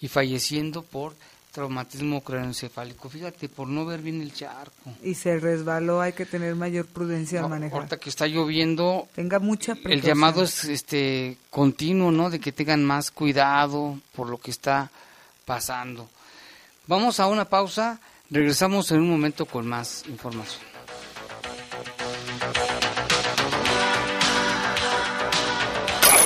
y falleciendo por traumatismo craneoencefálico. Fíjate, por no ver bien el charco. Y se resbaló, hay que tener mayor prudencia al No, manejar. ahorita que está lloviendo, Tenga mucha el precaución. llamado es este continuo, ¿no? De que tengan más cuidado por lo que está pasando. Vamos a una pausa, regresamos en un momento con más información.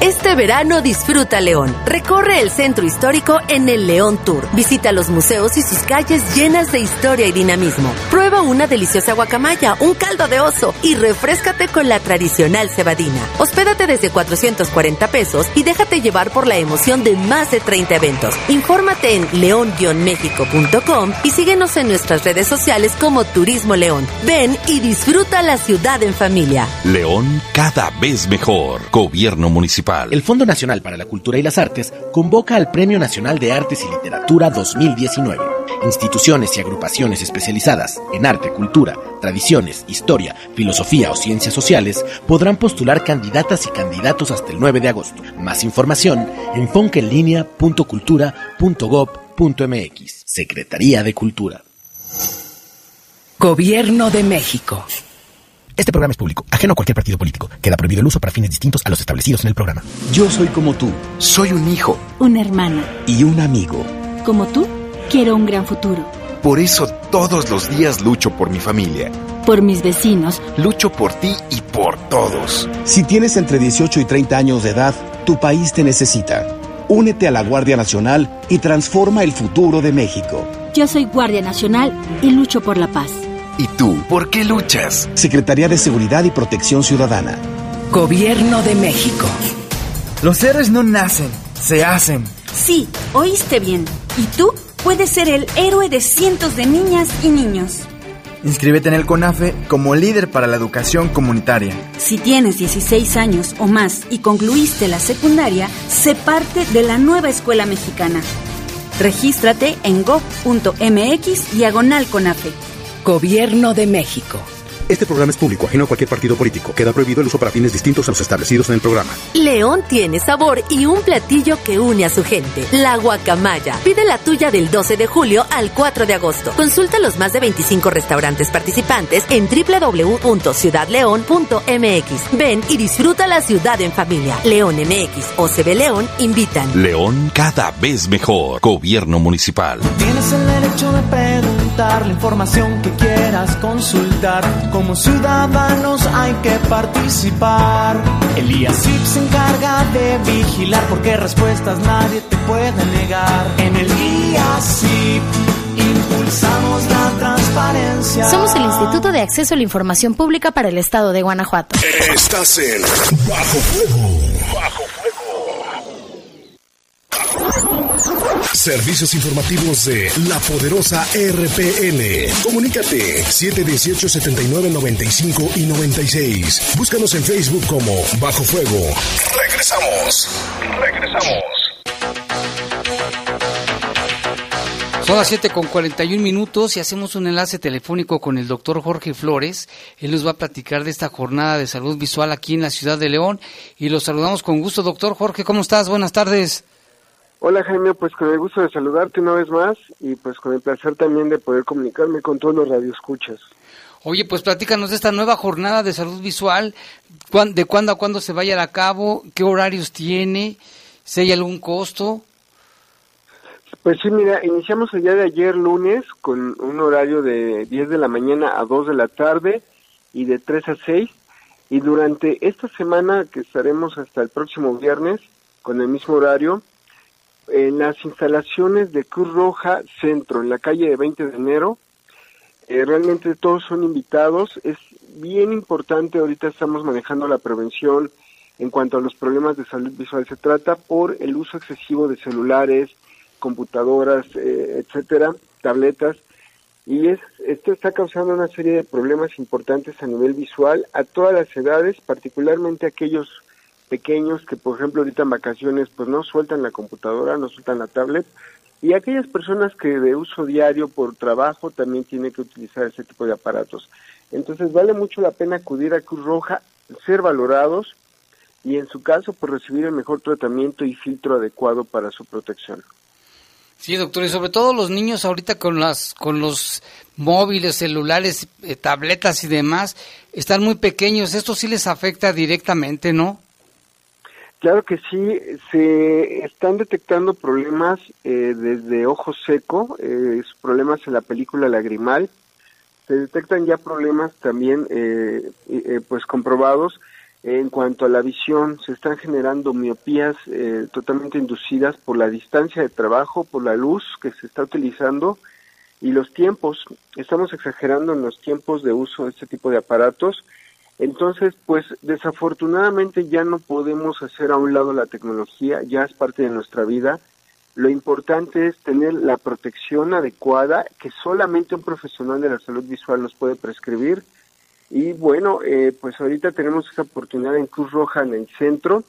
Este verano disfruta León. Recorre el centro histórico en el León Tour. Visita los museos y sus calles llenas de historia y dinamismo. Prueba una deliciosa guacamaya, un caldo de oso y refrescate con la tradicional cebadina. Hospédate desde 440 pesos y déjate llevar por la emoción de más de 30 eventos. Infórmate en león-méxico.com y síguenos en nuestras redes sociales como Turismo León. Ven y disfruta la ciudad en familia. León cada vez mejor. Gobierno municipal. El Fondo Nacional para la Cultura y las Artes convoca al Premio Nacional de Artes y Literatura 2019. instituciones y agrupaciones especializadas en arte, cultura, tradiciones, historia, filosofía o ciencias sociales podrán postular candidatas y candidatos hasta el 9 de agosto. Más información en foncaenlinea.cultura.gov.mx. Secretaría de Cultura. Gobierno de México. Este programa es público, ajeno a cualquier partido político. Queda prohibido el uso para fines distintos a los establecidos en el programa. Yo soy como tú. Soy un hijo. Una hermana. Y un amigo. Como tú, quiero un gran futuro. Por eso todos los días lucho por mi familia. Por mis vecinos. Lucho por ti y por todos. Si tienes entre 18 y 30 años de edad, tu país te necesita. Únete a la Guardia Nacional y transforma el futuro de México. Yo soy Guardia Nacional y lucho por la paz. ¿Y tú? ¿Por qué luchas? Secretaría de Seguridad y Protección Ciudadana. Gobierno de México. Los héroes no nacen, se hacen. Sí, oíste bien. ¿Y tú? Puedes ser el héroe de cientos de niñas y niños. Inscríbete en el CONAFE como líder para la educación comunitaria. Si tienes 16 años o más y concluiste la secundaria, sé parte de la nueva escuela mexicana. Regístrate en go.mx diagonal CONAFE. Gobierno de México. Este programa es público, ajeno a cualquier partido político. Queda prohibido el uso para fines distintos a los establecidos en el programa. León tiene sabor y un platillo que une a su gente. La guacamaya. Pide la tuya del 12 de julio al 4 de agosto. Consulta los más de 25 restaurantes participantes en www.ciudadleón.mx. Ven y disfruta la ciudad en familia. León MX o CB León invitan. León cada vez mejor. Gobierno municipal. Tienes el derecho de preguntar la información que quieras consultar. Como ciudadanos hay que participar. El IACIP se encarga de vigilar porque respuestas nadie te puede negar. En el IACIP impulsamos la transparencia. Somos el Instituto de Acceso a la Información Pública para el Estado de Guanajuato. Estás en Bajo Fuego. Bajo Servicios informativos de la poderosa RPN. Comunícate 718 79 95 y 96. Búscanos en Facebook como Bajo Fuego. Regresamos. Regresamos. Son las 7 con 41 minutos y hacemos un enlace telefónico con el doctor Jorge Flores. Él nos va a platicar de esta jornada de salud visual aquí en la ciudad de León y lo saludamos con gusto. Doctor Jorge, ¿cómo estás? Buenas tardes. Hola Jaime, pues con el gusto de saludarte una vez más y pues con el placer también de poder comunicarme con todos los radioescuchas. Oye, pues platícanos de esta nueva jornada de salud visual, de cuándo a cuándo se vaya a cabo, qué horarios tiene, si hay algún costo. Pues sí, mira, iniciamos el día de ayer lunes con un horario de 10 de la mañana a 2 de la tarde y de 3 a 6 y durante esta semana que estaremos hasta el próximo viernes con el mismo horario en las instalaciones de Cruz Roja Centro, en la calle de 20 de enero. Eh, realmente todos son invitados. Es bien importante, ahorita estamos manejando la prevención en cuanto a los problemas de salud visual. Se trata por el uso excesivo de celulares, computadoras, eh, etcétera, tabletas. Y es, esto está causando una serie de problemas importantes a nivel visual a todas las edades, particularmente aquellos pequeños que por ejemplo ahorita en vacaciones pues no sueltan la computadora, no sueltan la tablet y aquellas personas que de uso diario por trabajo también tienen que utilizar ese tipo de aparatos. Entonces vale mucho la pena acudir a Cruz Roja, ser valorados y en su caso pues recibir el mejor tratamiento y filtro adecuado para su protección. Sí, doctor, y sobre todo los niños ahorita con las con los móviles, celulares, eh, tabletas y demás, están muy pequeños, esto sí les afecta directamente, ¿no? Claro que sí, se están detectando problemas eh, desde ojo seco, eh, problemas en la película lagrimal, se detectan ya problemas también eh, eh, pues comprobados en cuanto a la visión, se están generando miopías eh, totalmente inducidas por la distancia de trabajo, por la luz que se está utilizando y los tiempos. Estamos exagerando en los tiempos de uso de este tipo de aparatos. Entonces, pues desafortunadamente ya no podemos hacer a un lado la tecnología, ya es parte de nuestra vida. Lo importante es tener la protección adecuada que solamente un profesional de la salud visual nos puede prescribir. Y bueno, eh, pues ahorita tenemos esa oportunidad en Cruz Roja en el centro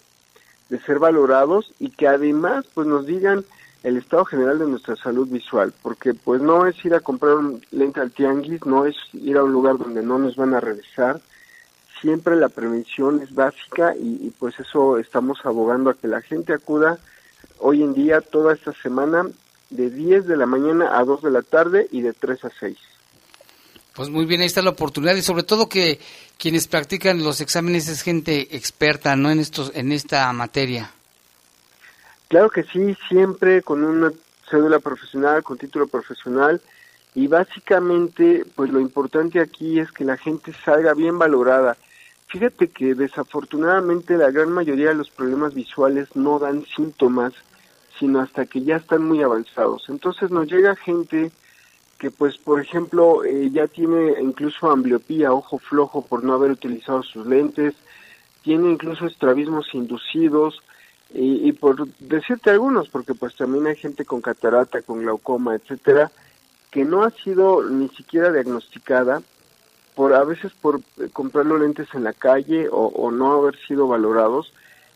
de ser valorados y que además pues nos digan el estado general de nuestra salud visual, porque pues no es ir a comprar un lente al tianguis, no es ir a un lugar donde no nos van a revisar, siempre la prevención es básica y, y pues eso estamos abogando a que la gente acuda hoy en día, toda esta semana, de 10 de la mañana a 2 de la tarde y de 3 a 6. Pues muy bien, ahí está la oportunidad y sobre todo que quienes practican los exámenes es gente experta, ¿no? En estos, en esta materia. Claro que sí, siempre con una cédula profesional, con título profesional y básicamente, pues lo importante aquí es que la gente salga bien valorada. Fíjate que desafortunadamente la gran mayoría de los problemas visuales no dan síntomas, sino hasta que ya están muy avanzados. Entonces nos llega gente que pues por ejemplo eh, ya tiene incluso ambliopía, ojo flojo por no haber utilizado sus lentes, tiene incluso estrabismos inducidos y, y por decirte algunos, porque pues también hay gente con catarata, con glaucoma, etcétera, que no ha sido ni siquiera diagnosticada por a veces por eh, comprar los lentes en la calle o, o no haber sido valorados.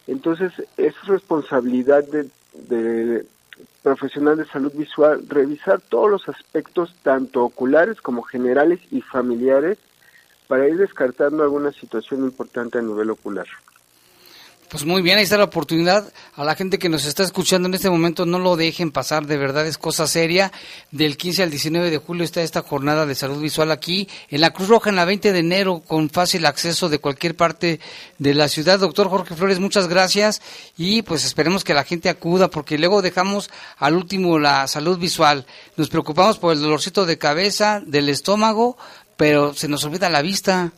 Entonces es responsabilidad de, de profesional de salud visual revisar todos los aspectos, tanto oculares como generales y familiares, para ir descartando alguna situación importante a nivel ocular. Pues muy bien, ahí está la oportunidad. A la gente que nos está escuchando en este momento, no lo dejen pasar, de verdad es cosa seria. Del 15 al 19 de julio está esta jornada de salud visual aquí, en la Cruz Roja, en la 20 de enero, con fácil acceso de cualquier parte de la ciudad. Doctor Jorge Flores, muchas gracias y pues esperemos que la gente acuda, porque luego dejamos al último la salud visual. Nos preocupamos por el dolorcito de cabeza, del estómago, pero se nos olvida la vista.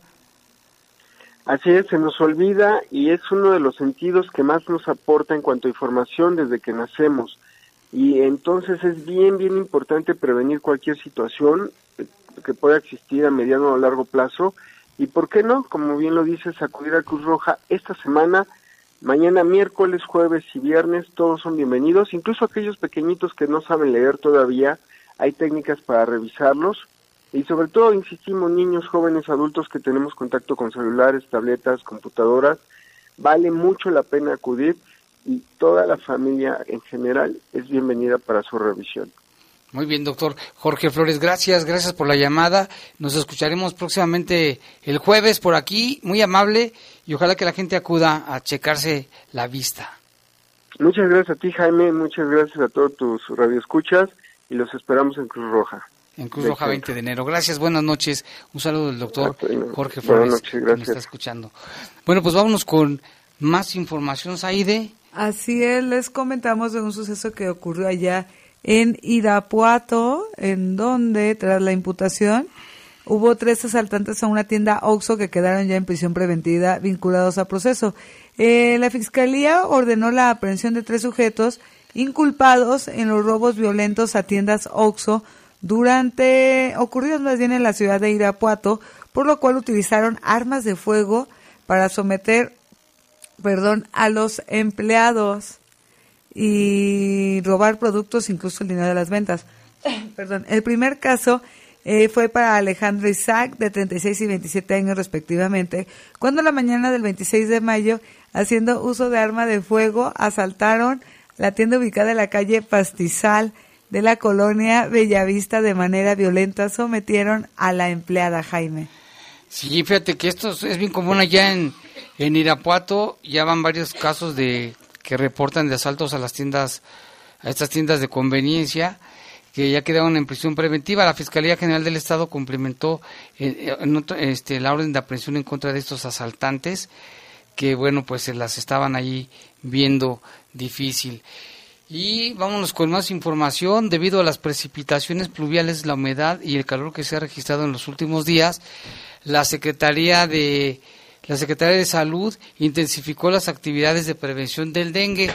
Así es, se nos olvida y es uno de los sentidos que más nos aporta en cuanto a información desde que nacemos. Y entonces es bien, bien importante prevenir cualquier situación que pueda existir a mediano o largo plazo. Y por qué no, como bien lo dices, acudir a Cruz Roja esta semana, mañana miércoles, jueves y viernes, todos son bienvenidos, incluso aquellos pequeñitos que no saben leer todavía, hay técnicas para revisarlos y sobre todo, insistimos, niños, jóvenes, adultos que tenemos contacto con celulares, tabletas, computadoras, vale mucho la pena acudir y toda la familia en general es bienvenida para su revisión. Muy bien, doctor Jorge Flores, gracias, gracias por la llamada. Nos escucharemos próximamente el jueves por aquí, muy amable, y ojalá que la gente acuda a checarse la vista. Muchas gracias a ti, Jaime, muchas gracias a todos tus radioescuchas y los esperamos en Cruz Roja en Cruz Roja 20 de enero. Gracias, buenas noches. Un saludo del doctor Jorge Flores, noches, que nos está escuchando. Bueno, pues vámonos con más información, Saide. Así es, les comentamos de un suceso que ocurrió allá en Irapuato, en donde, tras la imputación, hubo tres asaltantes a una tienda Oxxo que quedaron ya en prisión preventiva vinculados a proceso. Eh, la Fiscalía ordenó la aprehensión de tres sujetos inculpados en los robos violentos a tiendas Oxxo durante ocurridos más bien en la ciudad de Irapuato, por lo cual utilizaron armas de fuego para someter, perdón, a los empleados y robar productos, incluso el dinero de las ventas. (coughs) perdón, el primer caso eh, fue para Alejandro Isaac, de 36 y 27 años respectivamente, cuando la mañana del 26 de mayo, haciendo uso de arma de fuego, asaltaron la tienda ubicada en la calle Pastizal, de la colonia Bellavista de manera violenta sometieron a la empleada Jaime. Sí, fíjate que esto es bien común allá en, en Irapuato, ya van varios casos de que reportan de asaltos a las tiendas, a estas tiendas de conveniencia, que ya quedaron en prisión preventiva. La Fiscalía General del Estado cumplimentó eh, este, la orden de aprehensión en contra de estos asaltantes, que bueno, pues se las estaban ahí viendo difícil. Y vámonos con más información. Debido a las precipitaciones pluviales, la humedad y el calor que se ha registrado en los últimos días, la Secretaría de la Secretaría de Salud intensificó las actividades de prevención del dengue.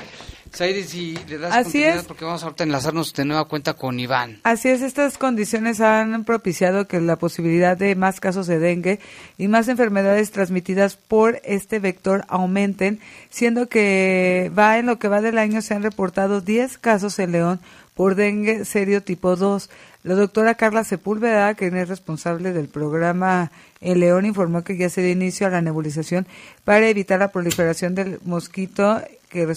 Si le das Así es. porque vamos a enlazarnos de nueva cuenta con Iván. Así es, estas condiciones han propiciado que la posibilidad de más casos de dengue y más enfermedades transmitidas por este vector aumenten, siendo que va en lo que va del año se han reportado 10 casos en León por dengue serio tipo 2. La doctora Carla Sepúlveda, quien es responsable del programa El León, informó que ya se dio inicio a la nebulización para evitar la proliferación del mosquito que,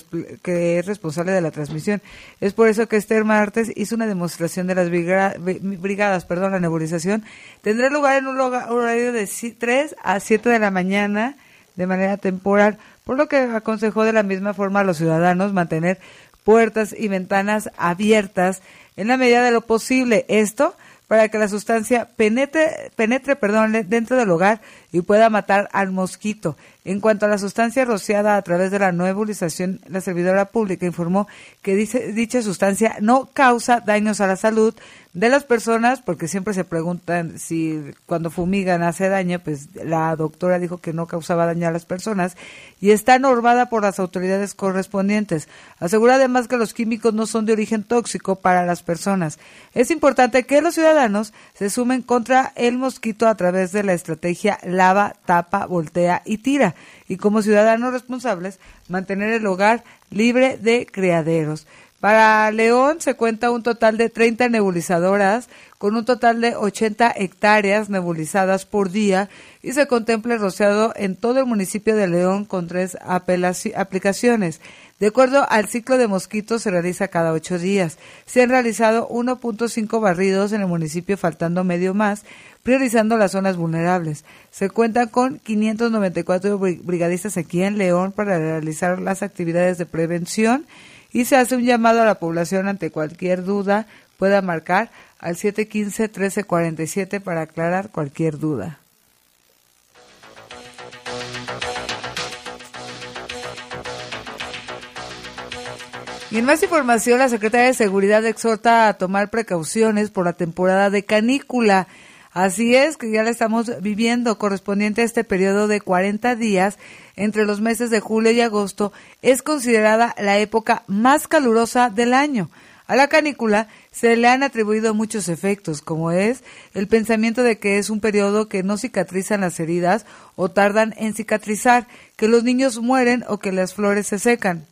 que es responsable de la transmisión. Es por eso que este martes hizo una demostración de las briga- bri- brigadas, perdón, la nebulización. Tendrá lugar en un horario de si- 3 a 7 de la mañana de manera temporal, por lo que aconsejó de la misma forma a los ciudadanos mantener puertas y ventanas abiertas en la medida de lo posible. Esto para que la sustancia penetre, penetre perdón, dentro del hogar y pueda matar al mosquito. En cuanto a la sustancia rociada a través de la nebulización, la servidora pública informó que dicha sustancia no causa daños a la salud de las personas, porque siempre se preguntan si cuando fumigan hace daño, pues la doctora dijo que no causaba daño a las personas y está normada por las autoridades correspondientes. Asegura además que los químicos no son de origen tóxico para las personas. Es importante que los ciudadanos se sumen contra el mosquito a través de la estrategia lava, tapa, voltea y tira. Y como ciudadanos responsables, mantener el hogar libre de criaderos. Para León se cuenta un total de 30 nebulizadoras con un total de 80 hectáreas nebulizadas por día y se contempla el rociado en todo el municipio de León con tres aplicaciones. De acuerdo al ciclo de mosquitos se realiza cada ocho días. Se han realizado 1.5 barridos en el municipio faltando medio más, priorizando las zonas vulnerables. Se cuentan con 594 bri- brigadistas aquí en León para realizar las actividades de prevención y se hace un llamado a la población ante cualquier duda pueda marcar al 715-1347 para aclarar cualquier duda. Y en más información, la Secretaría de Seguridad exhorta a tomar precauciones por la temporada de canícula. Así es, que ya la estamos viviendo, correspondiente a este periodo de 40 días entre los meses de julio y agosto, es considerada la época más calurosa del año. A la canícula se le han atribuido muchos efectos, como es el pensamiento de que es un periodo que no cicatrizan las heridas o tardan en cicatrizar, que los niños mueren o que las flores se secan.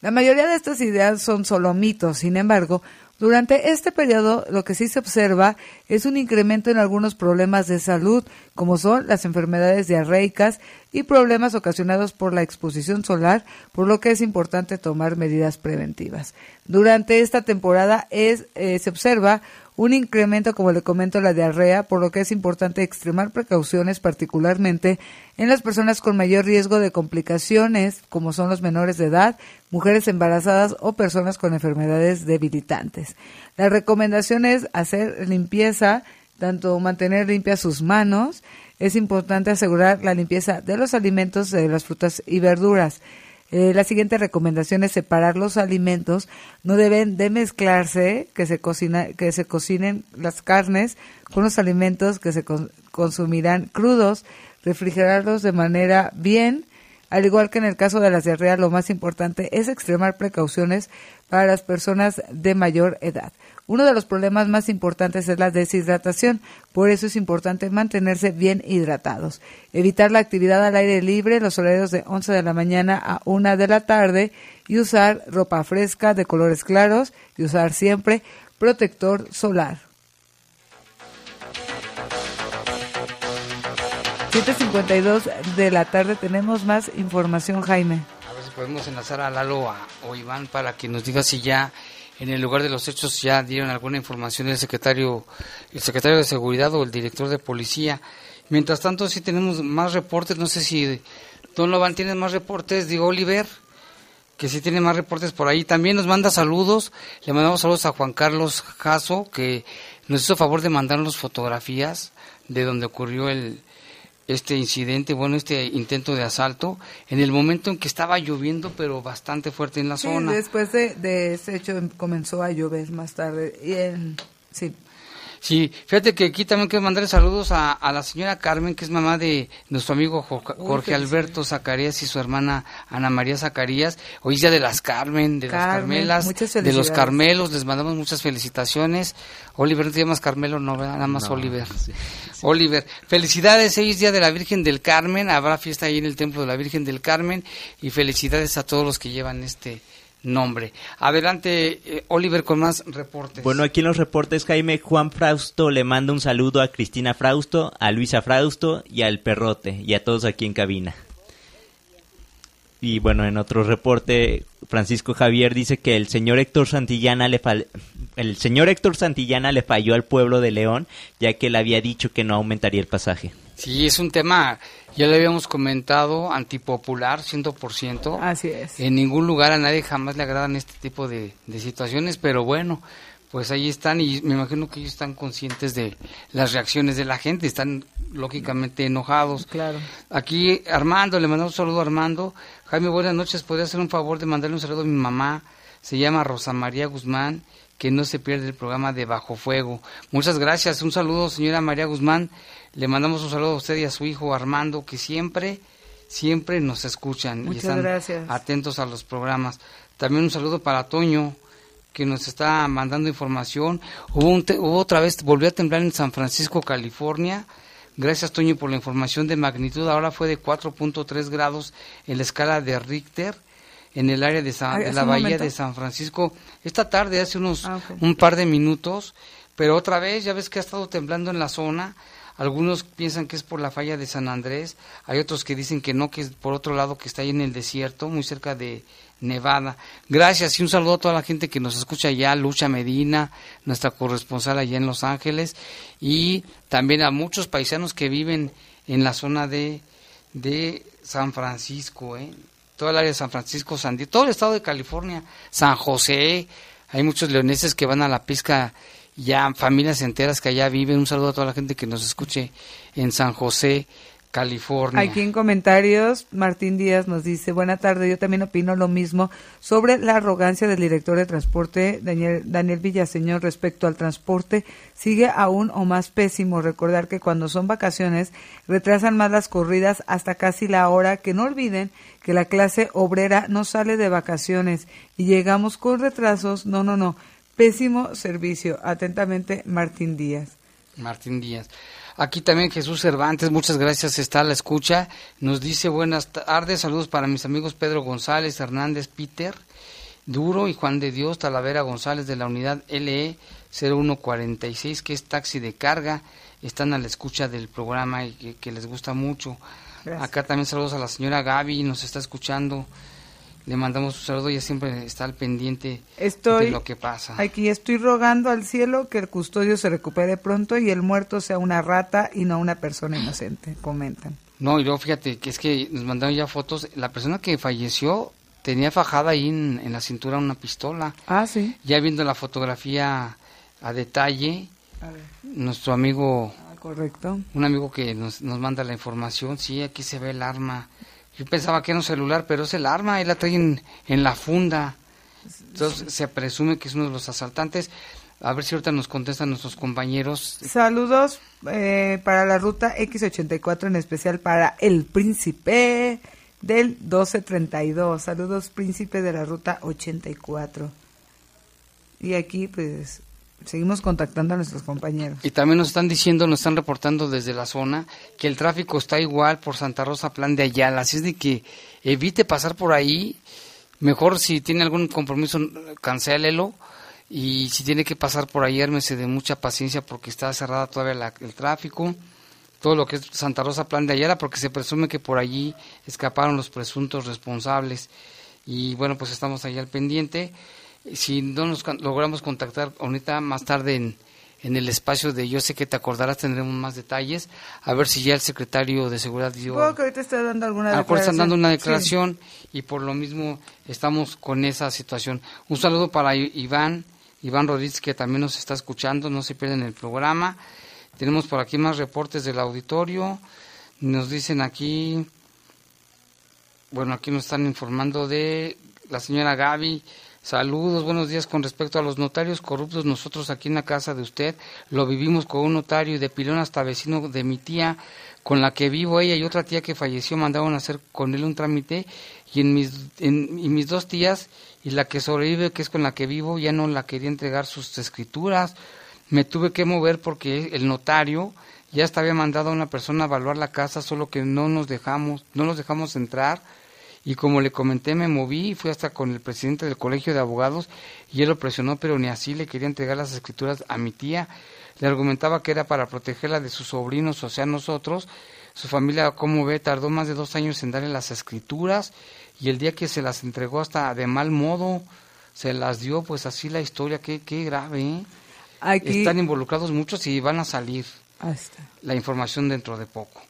La mayoría de estas ideas son solo mitos, sin embargo, durante este periodo lo que sí se observa es un incremento en algunos problemas de salud, como son las enfermedades diarreicas y problemas ocasionados por la exposición solar, por lo que es importante tomar medidas preventivas. Durante esta temporada es, eh, se observa un incremento, como le comento, la diarrea, por lo que es importante extremar precauciones, particularmente en las personas con mayor riesgo de complicaciones, como son los menores de edad, mujeres embarazadas o personas con enfermedades debilitantes. La recomendación es hacer limpieza, tanto mantener limpias sus manos, es importante asegurar la limpieza de los alimentos, de las frutas y verduras. Eh, la siguiente recomendación es separar los alimentos. No deben de mezclarse, que se, cocina, que se cocinen las carnes con los alimentos que se con- consumirán crudos, refrigerarlos de manera bien. Al igual que en el caso de las diarreas, lo más importante es extremar precauciones para las personas de mayor edad. Uno de los problemas más importantes es la deshidratación, por eso es importante mantenerse bien hidratados. Evitar la actividad al aire libre los horarios de 11 de la mañana a 1 de la tarde y usar ropa fresca de colores claros y usar siempre protector solar. 7.52 de la tarde tenemos más información, Jaime. A ver si podemos enlazar a Lalo a- o Iván para que nos diga si ya en el lugar de los hechos ya dieron alguna información el secretario, el secretario de seguridad o el director de policía. Mientras tanto, sí tenemos más reportes. No sé si Don Loban tiene más reportes. Digo, Oliver, que sí tiene más reportes por ahí. También nos manda saludos. Le mandamos saludos a Juan Carlos Jasso, que nos hizo favor de mandarnos fotografías de donde ocurrió el, este incidente, bueno, este intento de asalto, en el momento en que estaba lloviendo, pero bastante fuerte en la Sí, zona. después de, de ese hecho comenzó a llover más tarde. Y en- sí. Sí, fíjate que aquí también quiero mandarle saludos a, a la señora Carmen, que es mamá de nuestro amigo Jo- Jorge Alberto Zacarías y su hermana Ana María Zacarías. Hoy es día de las Carmen, de las Carmelas, de los. Carmelos, les mandamos muchas felicitaciones. Oliver, no te llamas Carmelo, no, ¿verdad? nada más No, Oliver. Oliver, felicidades, hoy es día de la Virgen del Carmen, habrá fiesta ahí en el Templo de la Virgen del Carmen y felicidades a todos los que llevan este nombre. Adelante, eh, Oliver, con más reportes. Bueno, aquí en los reportes, Jaime Juan Frausto le manda un saludo a Cristina Frausto, a Luisa Frausto y al Perrote, y a todos aquí en cabina. Y bueno, en otro reporte, Francisco Javier dice que el señor Héctor Santillana le fal- el señor Héctor Santillana le falló al pueblo de León, ya que él había dicho que no aumentaría el pasaje. Sí, es un tema, ya lo habíamos comentado, antipopular, 100%. Así es. En ningún lugar a nadie jamás le agradan este tipo de, de situaciones, pero bueno, pues ahí están y me imagino que ellos están conscientes de las reacciones de la gente, están lógicamente enojados. Claro. Aquí Armando, le mandamos un saludo a Armando. Jaime, buenas noches, ¿podría hacer un favor de mandarle un saludo a mi mamá? Se llama Rosa María Guzmán, que no se pierde el programa de Bajo Fuego. Muchas gracias, un saludo señora María Guzmán. Le mandamos un saludo a usted y a su hijo Armando, que siempre, siempre nos escuchan Muchas y están gracias. atentos a los programas. También un saludo para Toño, que nos está mandando información. Hubo, un te- hubo otra vez, volvió a temblar en San Francisco, California. Gracias, Toño, por la información de magnitud. Ahora fue de 4.3 grados en la escala de Richter en el área de, Sa- Ay, de ¿hace la bahía momento? de San Francisco. Esta tarde, hace unos Ah, un par de minutos, pero otra vez, ya ves que ha estado temblando en la zona. Algunos piensan que es por la falla de San Andrés, hay otros que dicen que no, que es por otro lado que está ahí en el desierto, muy cerca de Nevada. Gracias y un saludo a toda la gente que nos escucha allá, Lucha Medina, nuestra corresponsal allá en Los Ángeles, y también a muchos paisanos que viven en la zona de, de San Francisco, ¿eh? todo el área de San Francisco, San Diego, todo el estado de California, San José, hay muchos leoneses que van a la pesca, ya familias enteras que allá viven. Un saludo a toda la gente que nos escuche en San José, California. Aquí en comentarios, Martín Díaz nos dice, buena tarde, yo también opino lo mismo sobre la arrogancia del director de transporte, Daniel, Daniel Villaseñor, respecto al transporte, sigue aún o más pésimo. Recordar que cuando son vacaciones retrasan más las corridas hasta casi la hora, que no olviden que la clase obrera no sale de vacaciones y llegamos con retrasos, no, no, no, pésimo servicio. Atentamente, Martín Díaz. Martín Díaz. Aquí también Jesús Cervantes, muchas gracias, está a la escucha. Nos dice buenas tardes, saludos para mis amigos Pedro González, Hernández, Peter, Duro y Juan de Dios, Talavera González de la unidad LE 0146, que es taxi de carga. Están a la escucha del programa y que, que les gusta mucho. Gracias. Acá también saludos a la señora Gaby, nos está escuchando. Le mandamos un saludo, ella siempre está al pendiente Estoy de lo que pasa. Aquí estoy rogando al cielo que el custodio se recupere pronto y el muerto sea una rata y no una persona inocente, comentan. No, y luego fíjate que es que nos mandaron ya fotos. La persona que falleció tenía fajada ahí en, en la cintura una pistola. Ah, sí. Ya viendo la fotografía a detalle, A ver. nuestro amigo, Ah, correcto. un amigo que nos, nos manda la información, sí, aquí se ve el arma. Yo pensaba que era un celular, pero es el arma, él la trae en, en la funda. Entonces se presume que es uno de los asaltantes. A ver si ahorita nos contestan nuestros compañeros. Saludos eh, para la ruta X84, en especial para el príncipe del 1232. Saludos, príncipe de la ruta 84. Y aquí, pues, seguimos contactando a nuestros compañeros. Y también nos están diciendo, nos están reportando desde la zona que el tráfico está igual por Santa Rosa, Plan de Ayala. Así es de que evite pasar por ahí. Mejor si tiene algún compromiso, cancélelo. Y si tiene que pasar por ahí, ármese de mucha paciencia porque está cerrada todavía la- el tráfico. Todo lo que es Santa Rosa, Plan de Ayala, porque se presume que por allí escaparon los presuntos responsables. Y bueno, pues estamos ahí al pendiente. Si no nos logramos contactar ahorita más tarde en, en el espacio de Yo sé que te acordarás, tendremos más detalles. A ver si ya el secretario de Seguridad dio... Supongo que ahorita está dando alguna A lo mejor están dando una Sí. declaración y por lo mismo estamos con esa situación. Un saludo para Iván, Iván Rodríguez que también nos está escuchando, no se pierden el programa. Tenemos por aquí más reportes del auditorio. Nos dicen aquí, bueno, aquí nos están informando de la señora Gaby. Saludos, buenos días. Con respecto a los notarios corruptos, nosotros aquí en la casa de usted lo vivimos con un notario y de pilón hasta vecino de mi tía, con la que vivo ella y otra tía que falleció, mandaron a hacer con él un trámite y en mis, en, y mis dos tías y la que sobrevive, que es con la que vivo, ya no la quería entregar sus escrituras. Me tuve que mover porque el notario ya hasta había mandado a una persona a evaluar la casa, solo que no nos dejamos, no nos dejamos entrar y como le comenté me moví y fui hasta con el presidente del colegio de abogados y él lo presionó pero ni así le quería entregar las escrituras a mi tía le argumentaba que era para protegerla de sus sobrinos o sea nosotros su familia, como ve, tardó más de dos años en darle las escrituras y el día que se las entregó hasta de mal modo, se las dio, pues así la historia, qué, qué grave. ¿eh? Están involucrados muchos y van a salir la información dentro de poco.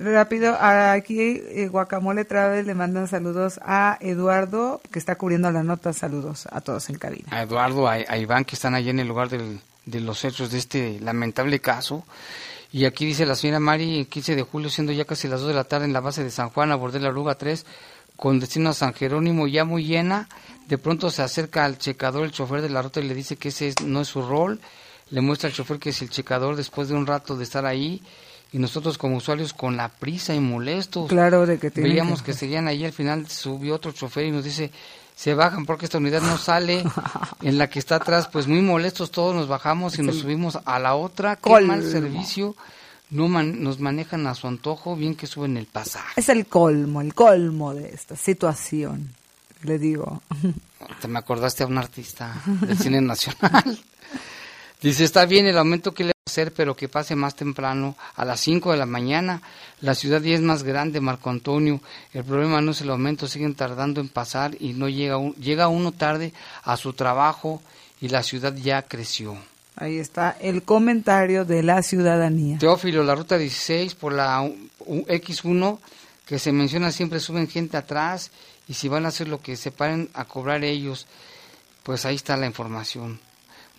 Rápido, aquí eh, Guacamole Travel le mandan saludos a Eduardo, que está cubriendo la nota. Saludos a todos en cabina. A Eduardo, a, Iván, que están allí en el lugar de los hechos de este lamentable caso. Y aquí dice la señora Mari, 15 de julio, siendo ya casi las 2 de la tarde en la base de San Juan, abordé la Aruga 3, con destino a San Jerónimo, ya muy llena. De pronto se acerca al checador, el chofer de la ruta, y le dice que ese no es su rol. Le muestra al chofer que es el checador después de un rato de estar ahí y nosotros como usuarios con la prisa y molestos. Claro, de que Veíamos que... (laughs) seguían ahí, al final subió otro chofer y nos dice, se bajan porque esta unidad no sale, (laughs) en la que está atrás, pues muy molestos todos nos bajamos y nos subimos a la otra, qué mal servicio, no nos manejan a su antojo, bien que suben el pasaje. Es el colmo, el colmo de esta situación, le digo. Te me acordaste a un artista (laughs) del cine nacional. Dice, está bien el aumento que le hacer, pero que pase más temprano, a las 5 de la mañana. La ciudad ya es más grande, Marco Antonio. El problema no es el aumento, siguen tardando en pasar y no llega, llega uno tarde a su trabajo y la ciudad ya creció. Ahí está el comentario de la ciudadanía. Teófilo, la ruta 16 por la X1 que se menciona siempre suben gente atrás y si van a hacer lo que se paren a cobrar ellos, pues ahí está la información.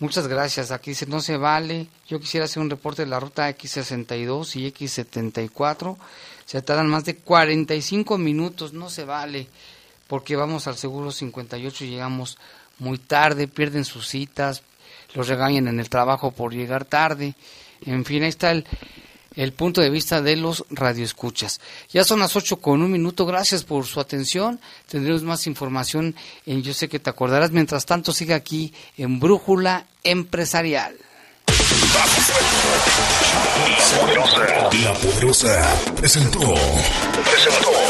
Muchas gracias. Aquí dice, no se vale. Yo quisiera hacer un reporte de la ruta X62 y X74. Se tardan más de 45 minutos. No se vale. Porque vamos al seguro 58 y llegamos muy tarde. Pierden sus citas. Los regañan en el trabajo por llegar tarde. En fin, ahí está el, el punto de vista de los radioescuchas. Ya son las 8 con un minuto, gracias por su atención. Tendremos más información en Yo sé que te acordarás. Mientras tanto, sigue aquí en Brújula Empresarial. La Poderosa presentó. Presentó.